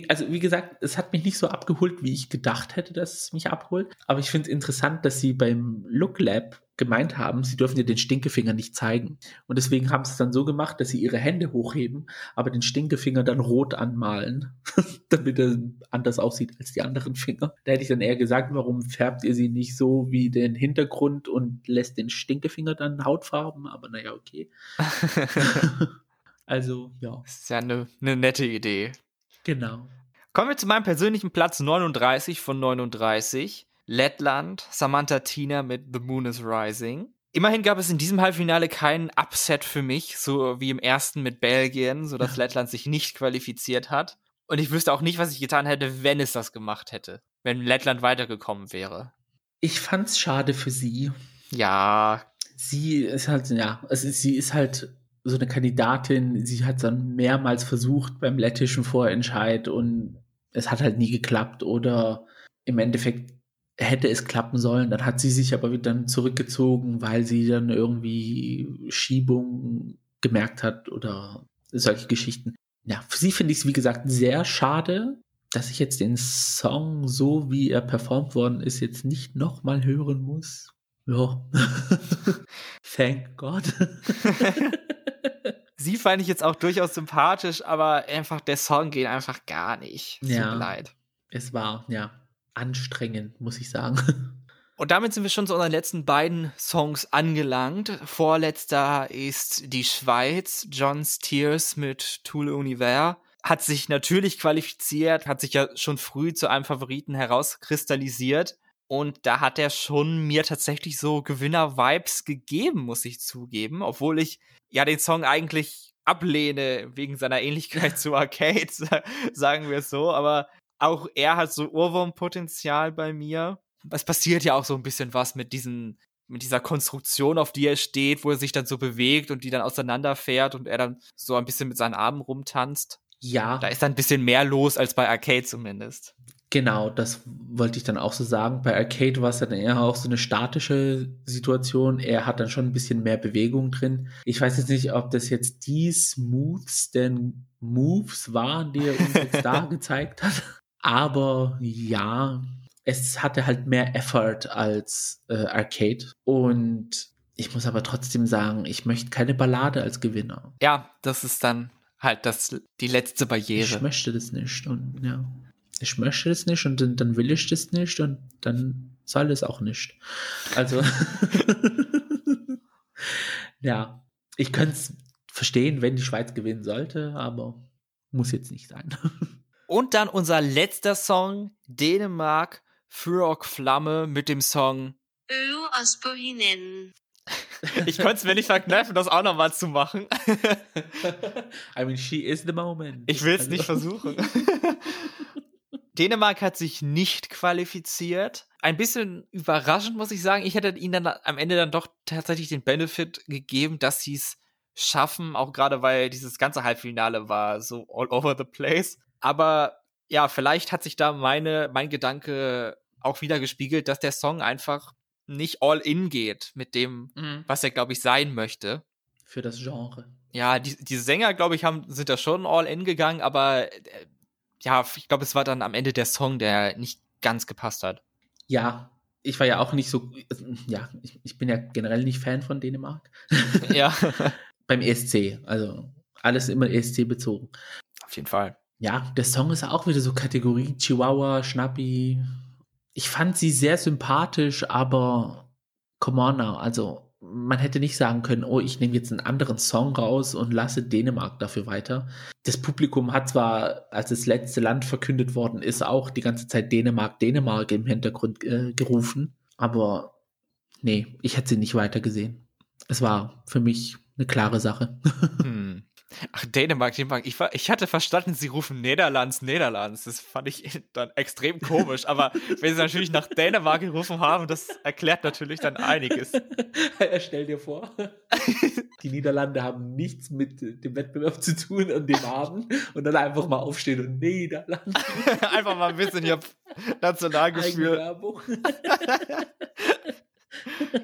S2: Also wie gesagt, es hat mich nicht so abgeholt, wie ich gedacht hätte, dass es mich abholt. Aber ich finde es interessant, dass sie beim Look Lab gemeint haben, sie dürfen ja den Stinkefinger nicht zeigen. Und deswegen haben sie es dann so gemacht, dass sie ihre Hände hochheben, aber den Stinkefinger dann rot anmalen, damit er anders aussieht als die anderen Finger. Da hätte ich dann eher gesagt, warum färbt ihr sie nicht so wie den Hintergrund und lässt den Stinkefinger dann Hautfarben? Aber naja, okay. also, ja.
S1: Das ist ja eine, eine nette Idee.
S2: Genau.
S1: Kommen wir zu meinem persönlichen Platz 39 von 39. Lettland, Samantha Tina mit The Moon is Rising. Immerhin gab es in diesem Halbfinale keinen Upset für mich, so wie im ersten mit Belgien, sodass Lettland sich nicht qualifiziert hat. Und ich wüsste auch nicht, was ich getan hätte, wenn es das gemacht hätte. Wenn Lettland weitergekommen wäre.
S2: Ich fand's schade für sie.
S1: Ja.
S2: Sie ist halt, ja, also sie ist halt so eine Kandidatin, sie hat dann mehrmals versucht beim lettischen Vorentscheid und es hat halt nie geklappt oder im Endeffekt hätte es klappen sollen. Dann hat sie sich aber wieder zurückgezogen, weil sie dann irgendwie Schiebung gemerkt hat oder solche Geschichten. Ja, für sie finde ich es, wie gesagt, sehr schade, dass ich jetzt den Song, so wie er performt worden ist, jetzt nicht nochmal hören muss. Ja. Thank God.
S1: sie fand ich jetzt auch durchaus sympathisch, aber einfach der Song geht einfach gar nicht.
S2: Tut ja, mir leid. Es war, ja, anstrengend, muss ich sagen.
S1: Und damit sind wir schon zu unseren letzten beiden Songs angelangt. Vorletzter ist die Schweiz, John's Tears mit Tool Univers. Hat sich natürlich qualifiziert, hat sich ja schon früh zu einem Favoriten herauskristallisiert. Und da hat er schon mir tatsächlich so Gewinner-Vibes gegeben, muss ich zugeben. Obwohl ich ja den Song eigentlich ablehne wegen seiner Ähnlichkeit zu Arcade, sagen wir es so. Aber auch er hat so Urwurmpotenzial bei mir. Es passiert ja auch so ein bisschen was mit diesen, mit dieser Konstruktion, auf die er steht, wo er sich dann so bewegt und die dann auseinanderfährt und er dann so ein bisschen mit seinen Armen rumtanzt.
S2: Ja.
S1: Da ist dann ein bisschen mehr los als bei Arcade zumindest.
S2: Genau, das wollte ich dann auch so sagen. Bei Arcade war es dann eher auch so eine statische Situation. Er hat dann schon ein bisschen mehr Bewegung drin. Ich weiß jetzt nicht, ob das jetzt die Smooths denn Moves waren, die er uns jetzt da gezeigt hat. Aber ja, es hatte halt mehr Effort als äh, Arcade. Und ich muss aber trotzdem sagen, ich möchte keine Ballade als Gewinner.
S1: Ja, das ist dann halt das, die letzte Barriere.
S2: Ich möchte das nicht. Und ja, ich möchte das nicht und dann, dann will ich das nicht und dann soll es auch nicht. Also, ja, ich könnte es verstehen, wenn die Schweiz gewinnen sollte, aber muss jetzt nicht sein.
S1: Und dann unser letzter Song, Dänemark, Frog Flamme mit dem Song. Ich konnte es mir nicht verkneifen, das auch nochmal zu machen.
S2: I mean, she is the moment.
S1: Ich will es also. nicht versuchen. Dänemark hat sich nicht qualifiziert. Ein bisschen überraschend, muss ich sagen. Ich hätte ihnen dann am Ende dann doch tatsächlich den Benefit gegeben, dass sie es schaffen, auch gerade weil dieses ganze Halbfinale war so all over the place. Aber ja, vielleicht hat sich da meine, mein Gedanke auch wieder gespiegelt, dass der Song einfach nicht all in geht mit dem, mhm. was er, glaube ich, sein möchte.
S2: Für das Genre.
S1: Ja, die, die Sänger, glaube ich, haben, sind da schon all in gegangen, aber äh, ja, ich glaube, es war dann am Ende der Song, der nicht ganz gepasst hat.
S2: Ja, ich war ja auch nicht so, ja, ich, ich bin ja generell nicht Fan von Dänemark.
S1: ja.
S2: Beim ESC, also alles immer ESC bezogen.
S1: Auf jeden Fall
S2: ja, der Song ist auch wieder so Kategorie Chihuahua, Schnappi. Ich fand sie sehr sympathisch, aber come on now, also man hätte nicht sagen können, oh, ich nehme jetzt einen anderen Song raus und lasse Dänemark dafür weiter. Das Publikum hat zwar, als das letzte Land verkündet worden ist, auch die ganze Zeit Dänemark, Dänemark im Hintergrund äh, gerufen, aber nee, ich hätte sie nicht weiter gesehen. Es war für mich eine klare Sache.
S1: Hm. Ach, Dänemark, Dänemark. Ich, war, ich hatte verstanden, sie rufen Niederlands, Niederlands. Das fand ich dann extrem komisch. Aber wenn sie natürlich nach Dänemark gerufen haben, das erklärt natürlich dann einiges.
S2: Stell dir vor, die Niederlande haben nichts mit dem Wettbewerb zu tun an dem Abend und dann einfach mal aufstehen und Niederlande.
S1: einfach mal ein bisschen hier Nationalgefühl.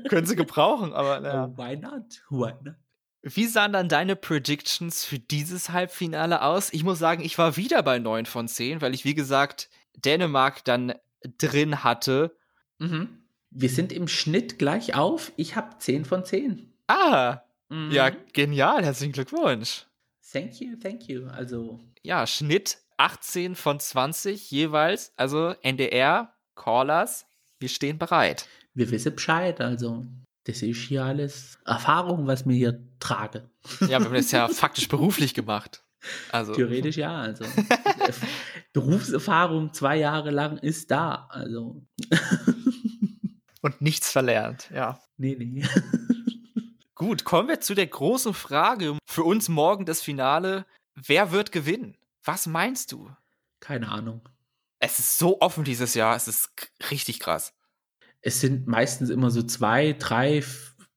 S1: Können sie gebrauchen, aber naja.
S2: Oh, why not? Why not?
S1: Wie sahen dann deine Predictions für dieses Halbfinale aus? Ich muss sagen, ich war wieder bei 9 von 10, weil ich, wie gesagt, Dänemark dann drin hatte.
S2: Mhm. Wir sind im Schnitt gleich auf. Ich habe 10 von 10.
S1: Ah,
S2: Mhm.
S1: ja, genial. Herzlichen Glückwunsch.
S2: Thank you, thank you. Also,
S1: Ja, Schnitt 18 von 20 jeweils. Also NDR, Callers, wir stehen bereit.
S2: wir wissen Bescheid. Also, das ist hier alles Erfahrung, was wir hier trage.
S1: Ja, wir haben das ja faktisch beruflich gemacht. Also,
S2: Theoretisch ja. Also, Berufserfahrung zwei Jahre lang ist da. Also,
S1: und nichts verlernt, ja.
S2: nee, nee.
S1: Gut, kommen wir zu der großen Frage. Für uns morgen das Finale. Wer wird gewinnen? Was meinst du?
S2: Keine Ahnung.
S1: Es ist so offen dieses Jahr. Es ist richtig krass.
S2: Es sind meistens immer so zwei, drei,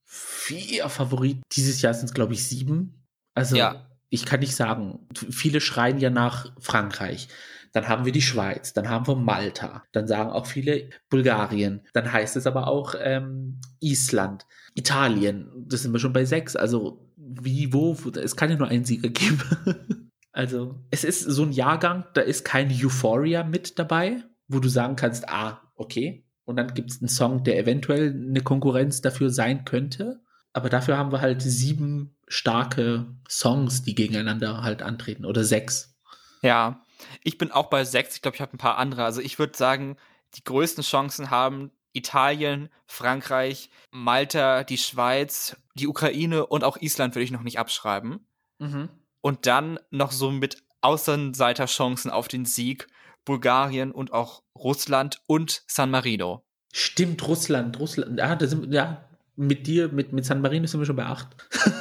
S2: vier Favoriten. Dieses Jahr sind es, glaube ich, sieben. Also,
S1: Ja.
S2: ich kann nicht sagen. Viele schreien ja nach Frankreich. Dann haben wir die Schweiz, dann haben wir Malta, dann sagen auch viele Bulgarien, dann heißt es aber auch ähm, Island, Italien, das sind wir schon bei sechs, also wie, wo, wo es kann ja nur einen Sieger geben. also es ist so ein Jahrgang, da ist kein Euphoria mit dabei, wo du sagen kannst, ah, okay, und dann gibt es einen Song, der eventuell eine Konkurrenz dafür sein könnte, aber dafür haben wir halt sieben starke Songs, die gegeneinander halt antreten, oder sechs.
S1: Ja, ich bin auch bei sechs. Ich glaube, ich habe ein paar andere. Also ich würde sagen, die größten Chancen haben Italien, Frankreich, Malta, die Schweiz, die Ukraine und auch Island würde ich noch nicht abschreiben.
S2: Mhm.
S1: Und dann noch so mit Außenseiterchancen auf den Sieg Bulgarien und auch Russland und San Marino.
S2: Stimmt, Russland, Russland. Ja, da sind, ja, mit dir, mit, mit San Marino sind wir schon bei acht.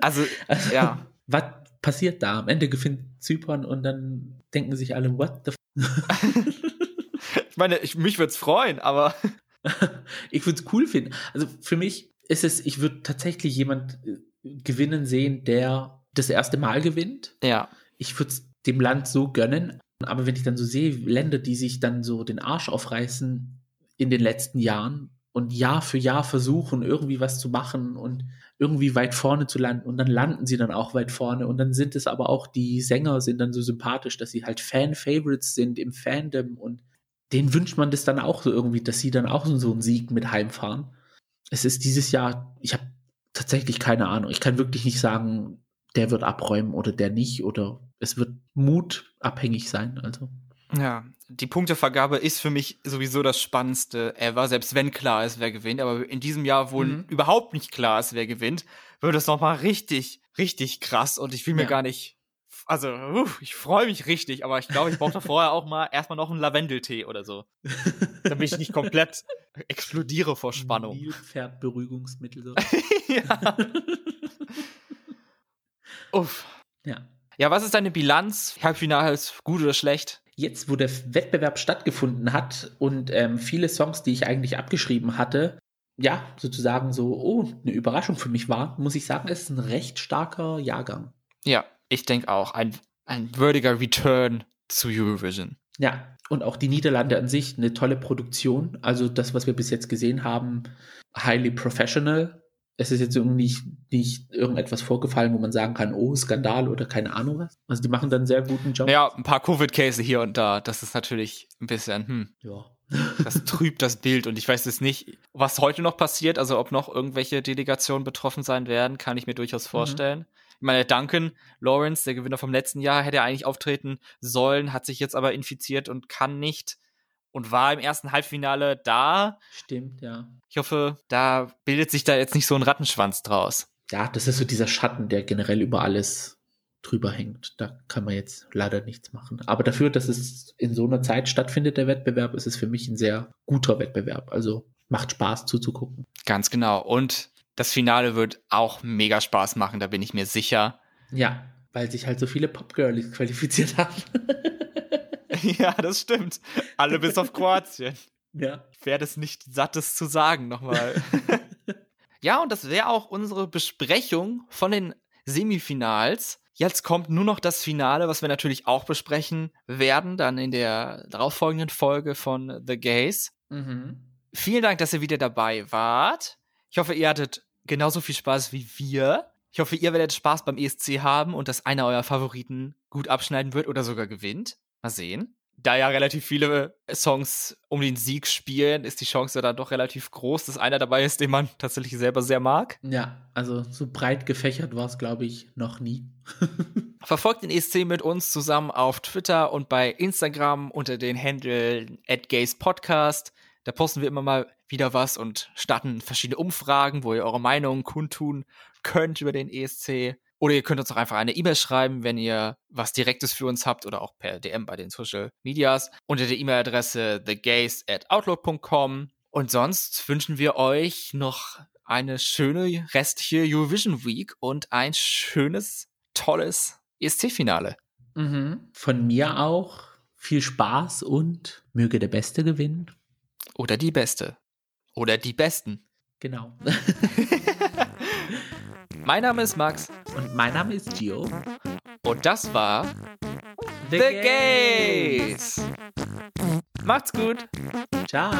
S1: Also,
S2: Also,
S1: ja.
S2: Was passiert da? Am Ende gewinnt Zypern und dann denken sich alle, what the f
S1: Ich meine, ich, mich würde es freuen, aber
S2: Ich würde es cool finden. Also für mich ist es, ich würde tatsächlich jemand äh, gewinnen sehen, der das erste Mal gewinnt.
S1: ja.
S2: Ich würde es dem Land so gönnen. Aber wenn ich dann so sehe, Länder, die sich dann so den Arsch aufreißen in den letzten Jahren und Jahr für Jahr versuchen, irgendwie was zu machen und irgendwie weit vorne zu landen und dann landen sie dann auch weit vorne und dann sind es aber auch die Sänger sind dann so sympathisch, dass sie halt Fan-Favorites sind im Fandom und denen wünscht man das dann auch so irgendwie, dass sie dann auch so einen Sieg mit heimfahren. Es ist dieses Jahr, ich habe tatsächlich keine Ahnung. Ich kann wirklich nicht sagen, der wird abräumen oder der nicht oder es wird Mut abhängig sein. Also
S1: Ja, die Punktevergabe ist für mich sowieso das Spannendste ever, selbst wenn klar ist, wer gewinnt. Aber in diesem Jahr, wo
S2: Mhm.
S1: überhaupt nicht klar ist, wer gewinnt, wird es nochmal richtig, richtig krass. Und ich will mir
S2: Ja.
S1: gar nicht. Also, uff, ich freue mich richtig, aber ich glaube, ich brauche da vorher auch mal erstmal noch einen Lavendeltee oder so. Damit ich nicht komplett explodiere vor Spannung.
S2: Nilpferdberuhigungsmittel. So.
S1: ja. Uff.
S2: ja.
S1: Ja, was ist deine Bilanz? Halbfinals, gut oder schlecht?
S2: Jetzt, wo der Wettbewerb stattgefunden hat und ähm, viele Songs, die ich eigentlich abgeschrieben hatte, ja, sozusagen so, oh, eine Überraschung für mich war, muss ich sagen, es ist ein recht starker Jahrgang.
S1: Ja, ich denke auch. Ein, ein würdiger Return zu Eurovision.
S2: Ja, und auch die Niederlande an sich, eine tolle Produktion. Also das, was wir bis jetzt gesehen haben, highly professional. Es ist jetzt irgendwie nicht, nicht irgendetwas vorgefallen, wo man sagen kann, oh, Skandal oder keine Ahnung was. Also die machen dann einen sehr guten Job.
S1: Ja, ein paar Covid-Case hier und da. Das ist natürlich ein bisschen, hm,
S2: Ja.
S1: das trübt das Bild. Und ich weiß jetzt nicht, was heute noch passiert. Also ob noch irgendwelche Delegationen betroffen sein werden, kann ich mir durchaus vorstellen. Ich meine, Duncan Lawrence, der Gewinner vom letzten Jahr, hätte eigentlich auftreten sollen, hat sich jetzt aber infiziert und kann nicht und war im ersten Halbfinale da.
S2: Stimmt, ja.
S1: Ich hoffe, da bildet sich da jetzt nicht so ein Rattenschwanz draus.
S2: Ja, das ist so dieser Schatten, der generell über alles drüber hängt. Da kann man jetzt leider nichts machen. Aber dafür, dass es in so einer Zeit stattfindet, der Wettbewerb, ist es für mich ein sehr guter Wettbewerb. Also macht Spaß zuzugucken.
S1: Ganz genau. Und das Finale wird auch mega Spaß machen, da bin ich mir sicher.
S2: Ja, weil sich halt so viele Popgirlies qualifiziert haben.
S1: ja, das stimmt. Alle bis auf Kroatien.
S2: ja.
S1: Ich werde es nicht satt, es zu sagen nochmal. ja, und das wäre auch unsere Besprechung von den Semifinals. Jetzt kommt nur noch das Finale, was wir natürlich auch besprechen werden, dann in der darauffolgenden Folge von The Gays.
S2: Mhm.
S1: Vielen Dank, dass ihr wieder dabei wart. Ich hoffe, ihr hattet genauso viel Spaß wie wir. Ich hoffe, ihr werdet Spaß beim ESC haben und dass einer eurer Favoriten gut abschneiden wird oder sogar gewinnt. Mal sehen. Da ja relativ viele Songs um den Sieg spielen, ist die Chance dann doch relativ groß, dass einer dabei ist, den man tatsächlich selber sehr mag.
S2: Ja, also so breit gefächert war es, glaube ich, noch nie.
S1: Verfolgt den ESC mit uns zusammen auf Twitter und bei Instagram unter den Handle Podcast. Da posten wir immer mal wieder was und starten verschiedene Umfragen, wo ihr eure Meinungen kundtun könnt über den ESC. Oder ihr könnt uns auch einfach eine E-Mail schreiben, wenn ihr was Direktes für uns habt oder auch per DM bei den Social Medias unter der E-Mail-Adresse thegays at outlook.com. Und sonst wünschen wir euch noch eine schöne restliche Eurovision Week und ein schönes, tolles ESC-Finale.
S2: Mhm. Von mir auch viel Spaß und möge der Beste gewinnen.
S1: Oder die Beste. Oder die Besten.
S2: Genau.
S1: mein Name ist Max.
S2: Und mein Name ist Gio.
S1: Und das war The, The Gays. Macht's gut.
S2: Ciao.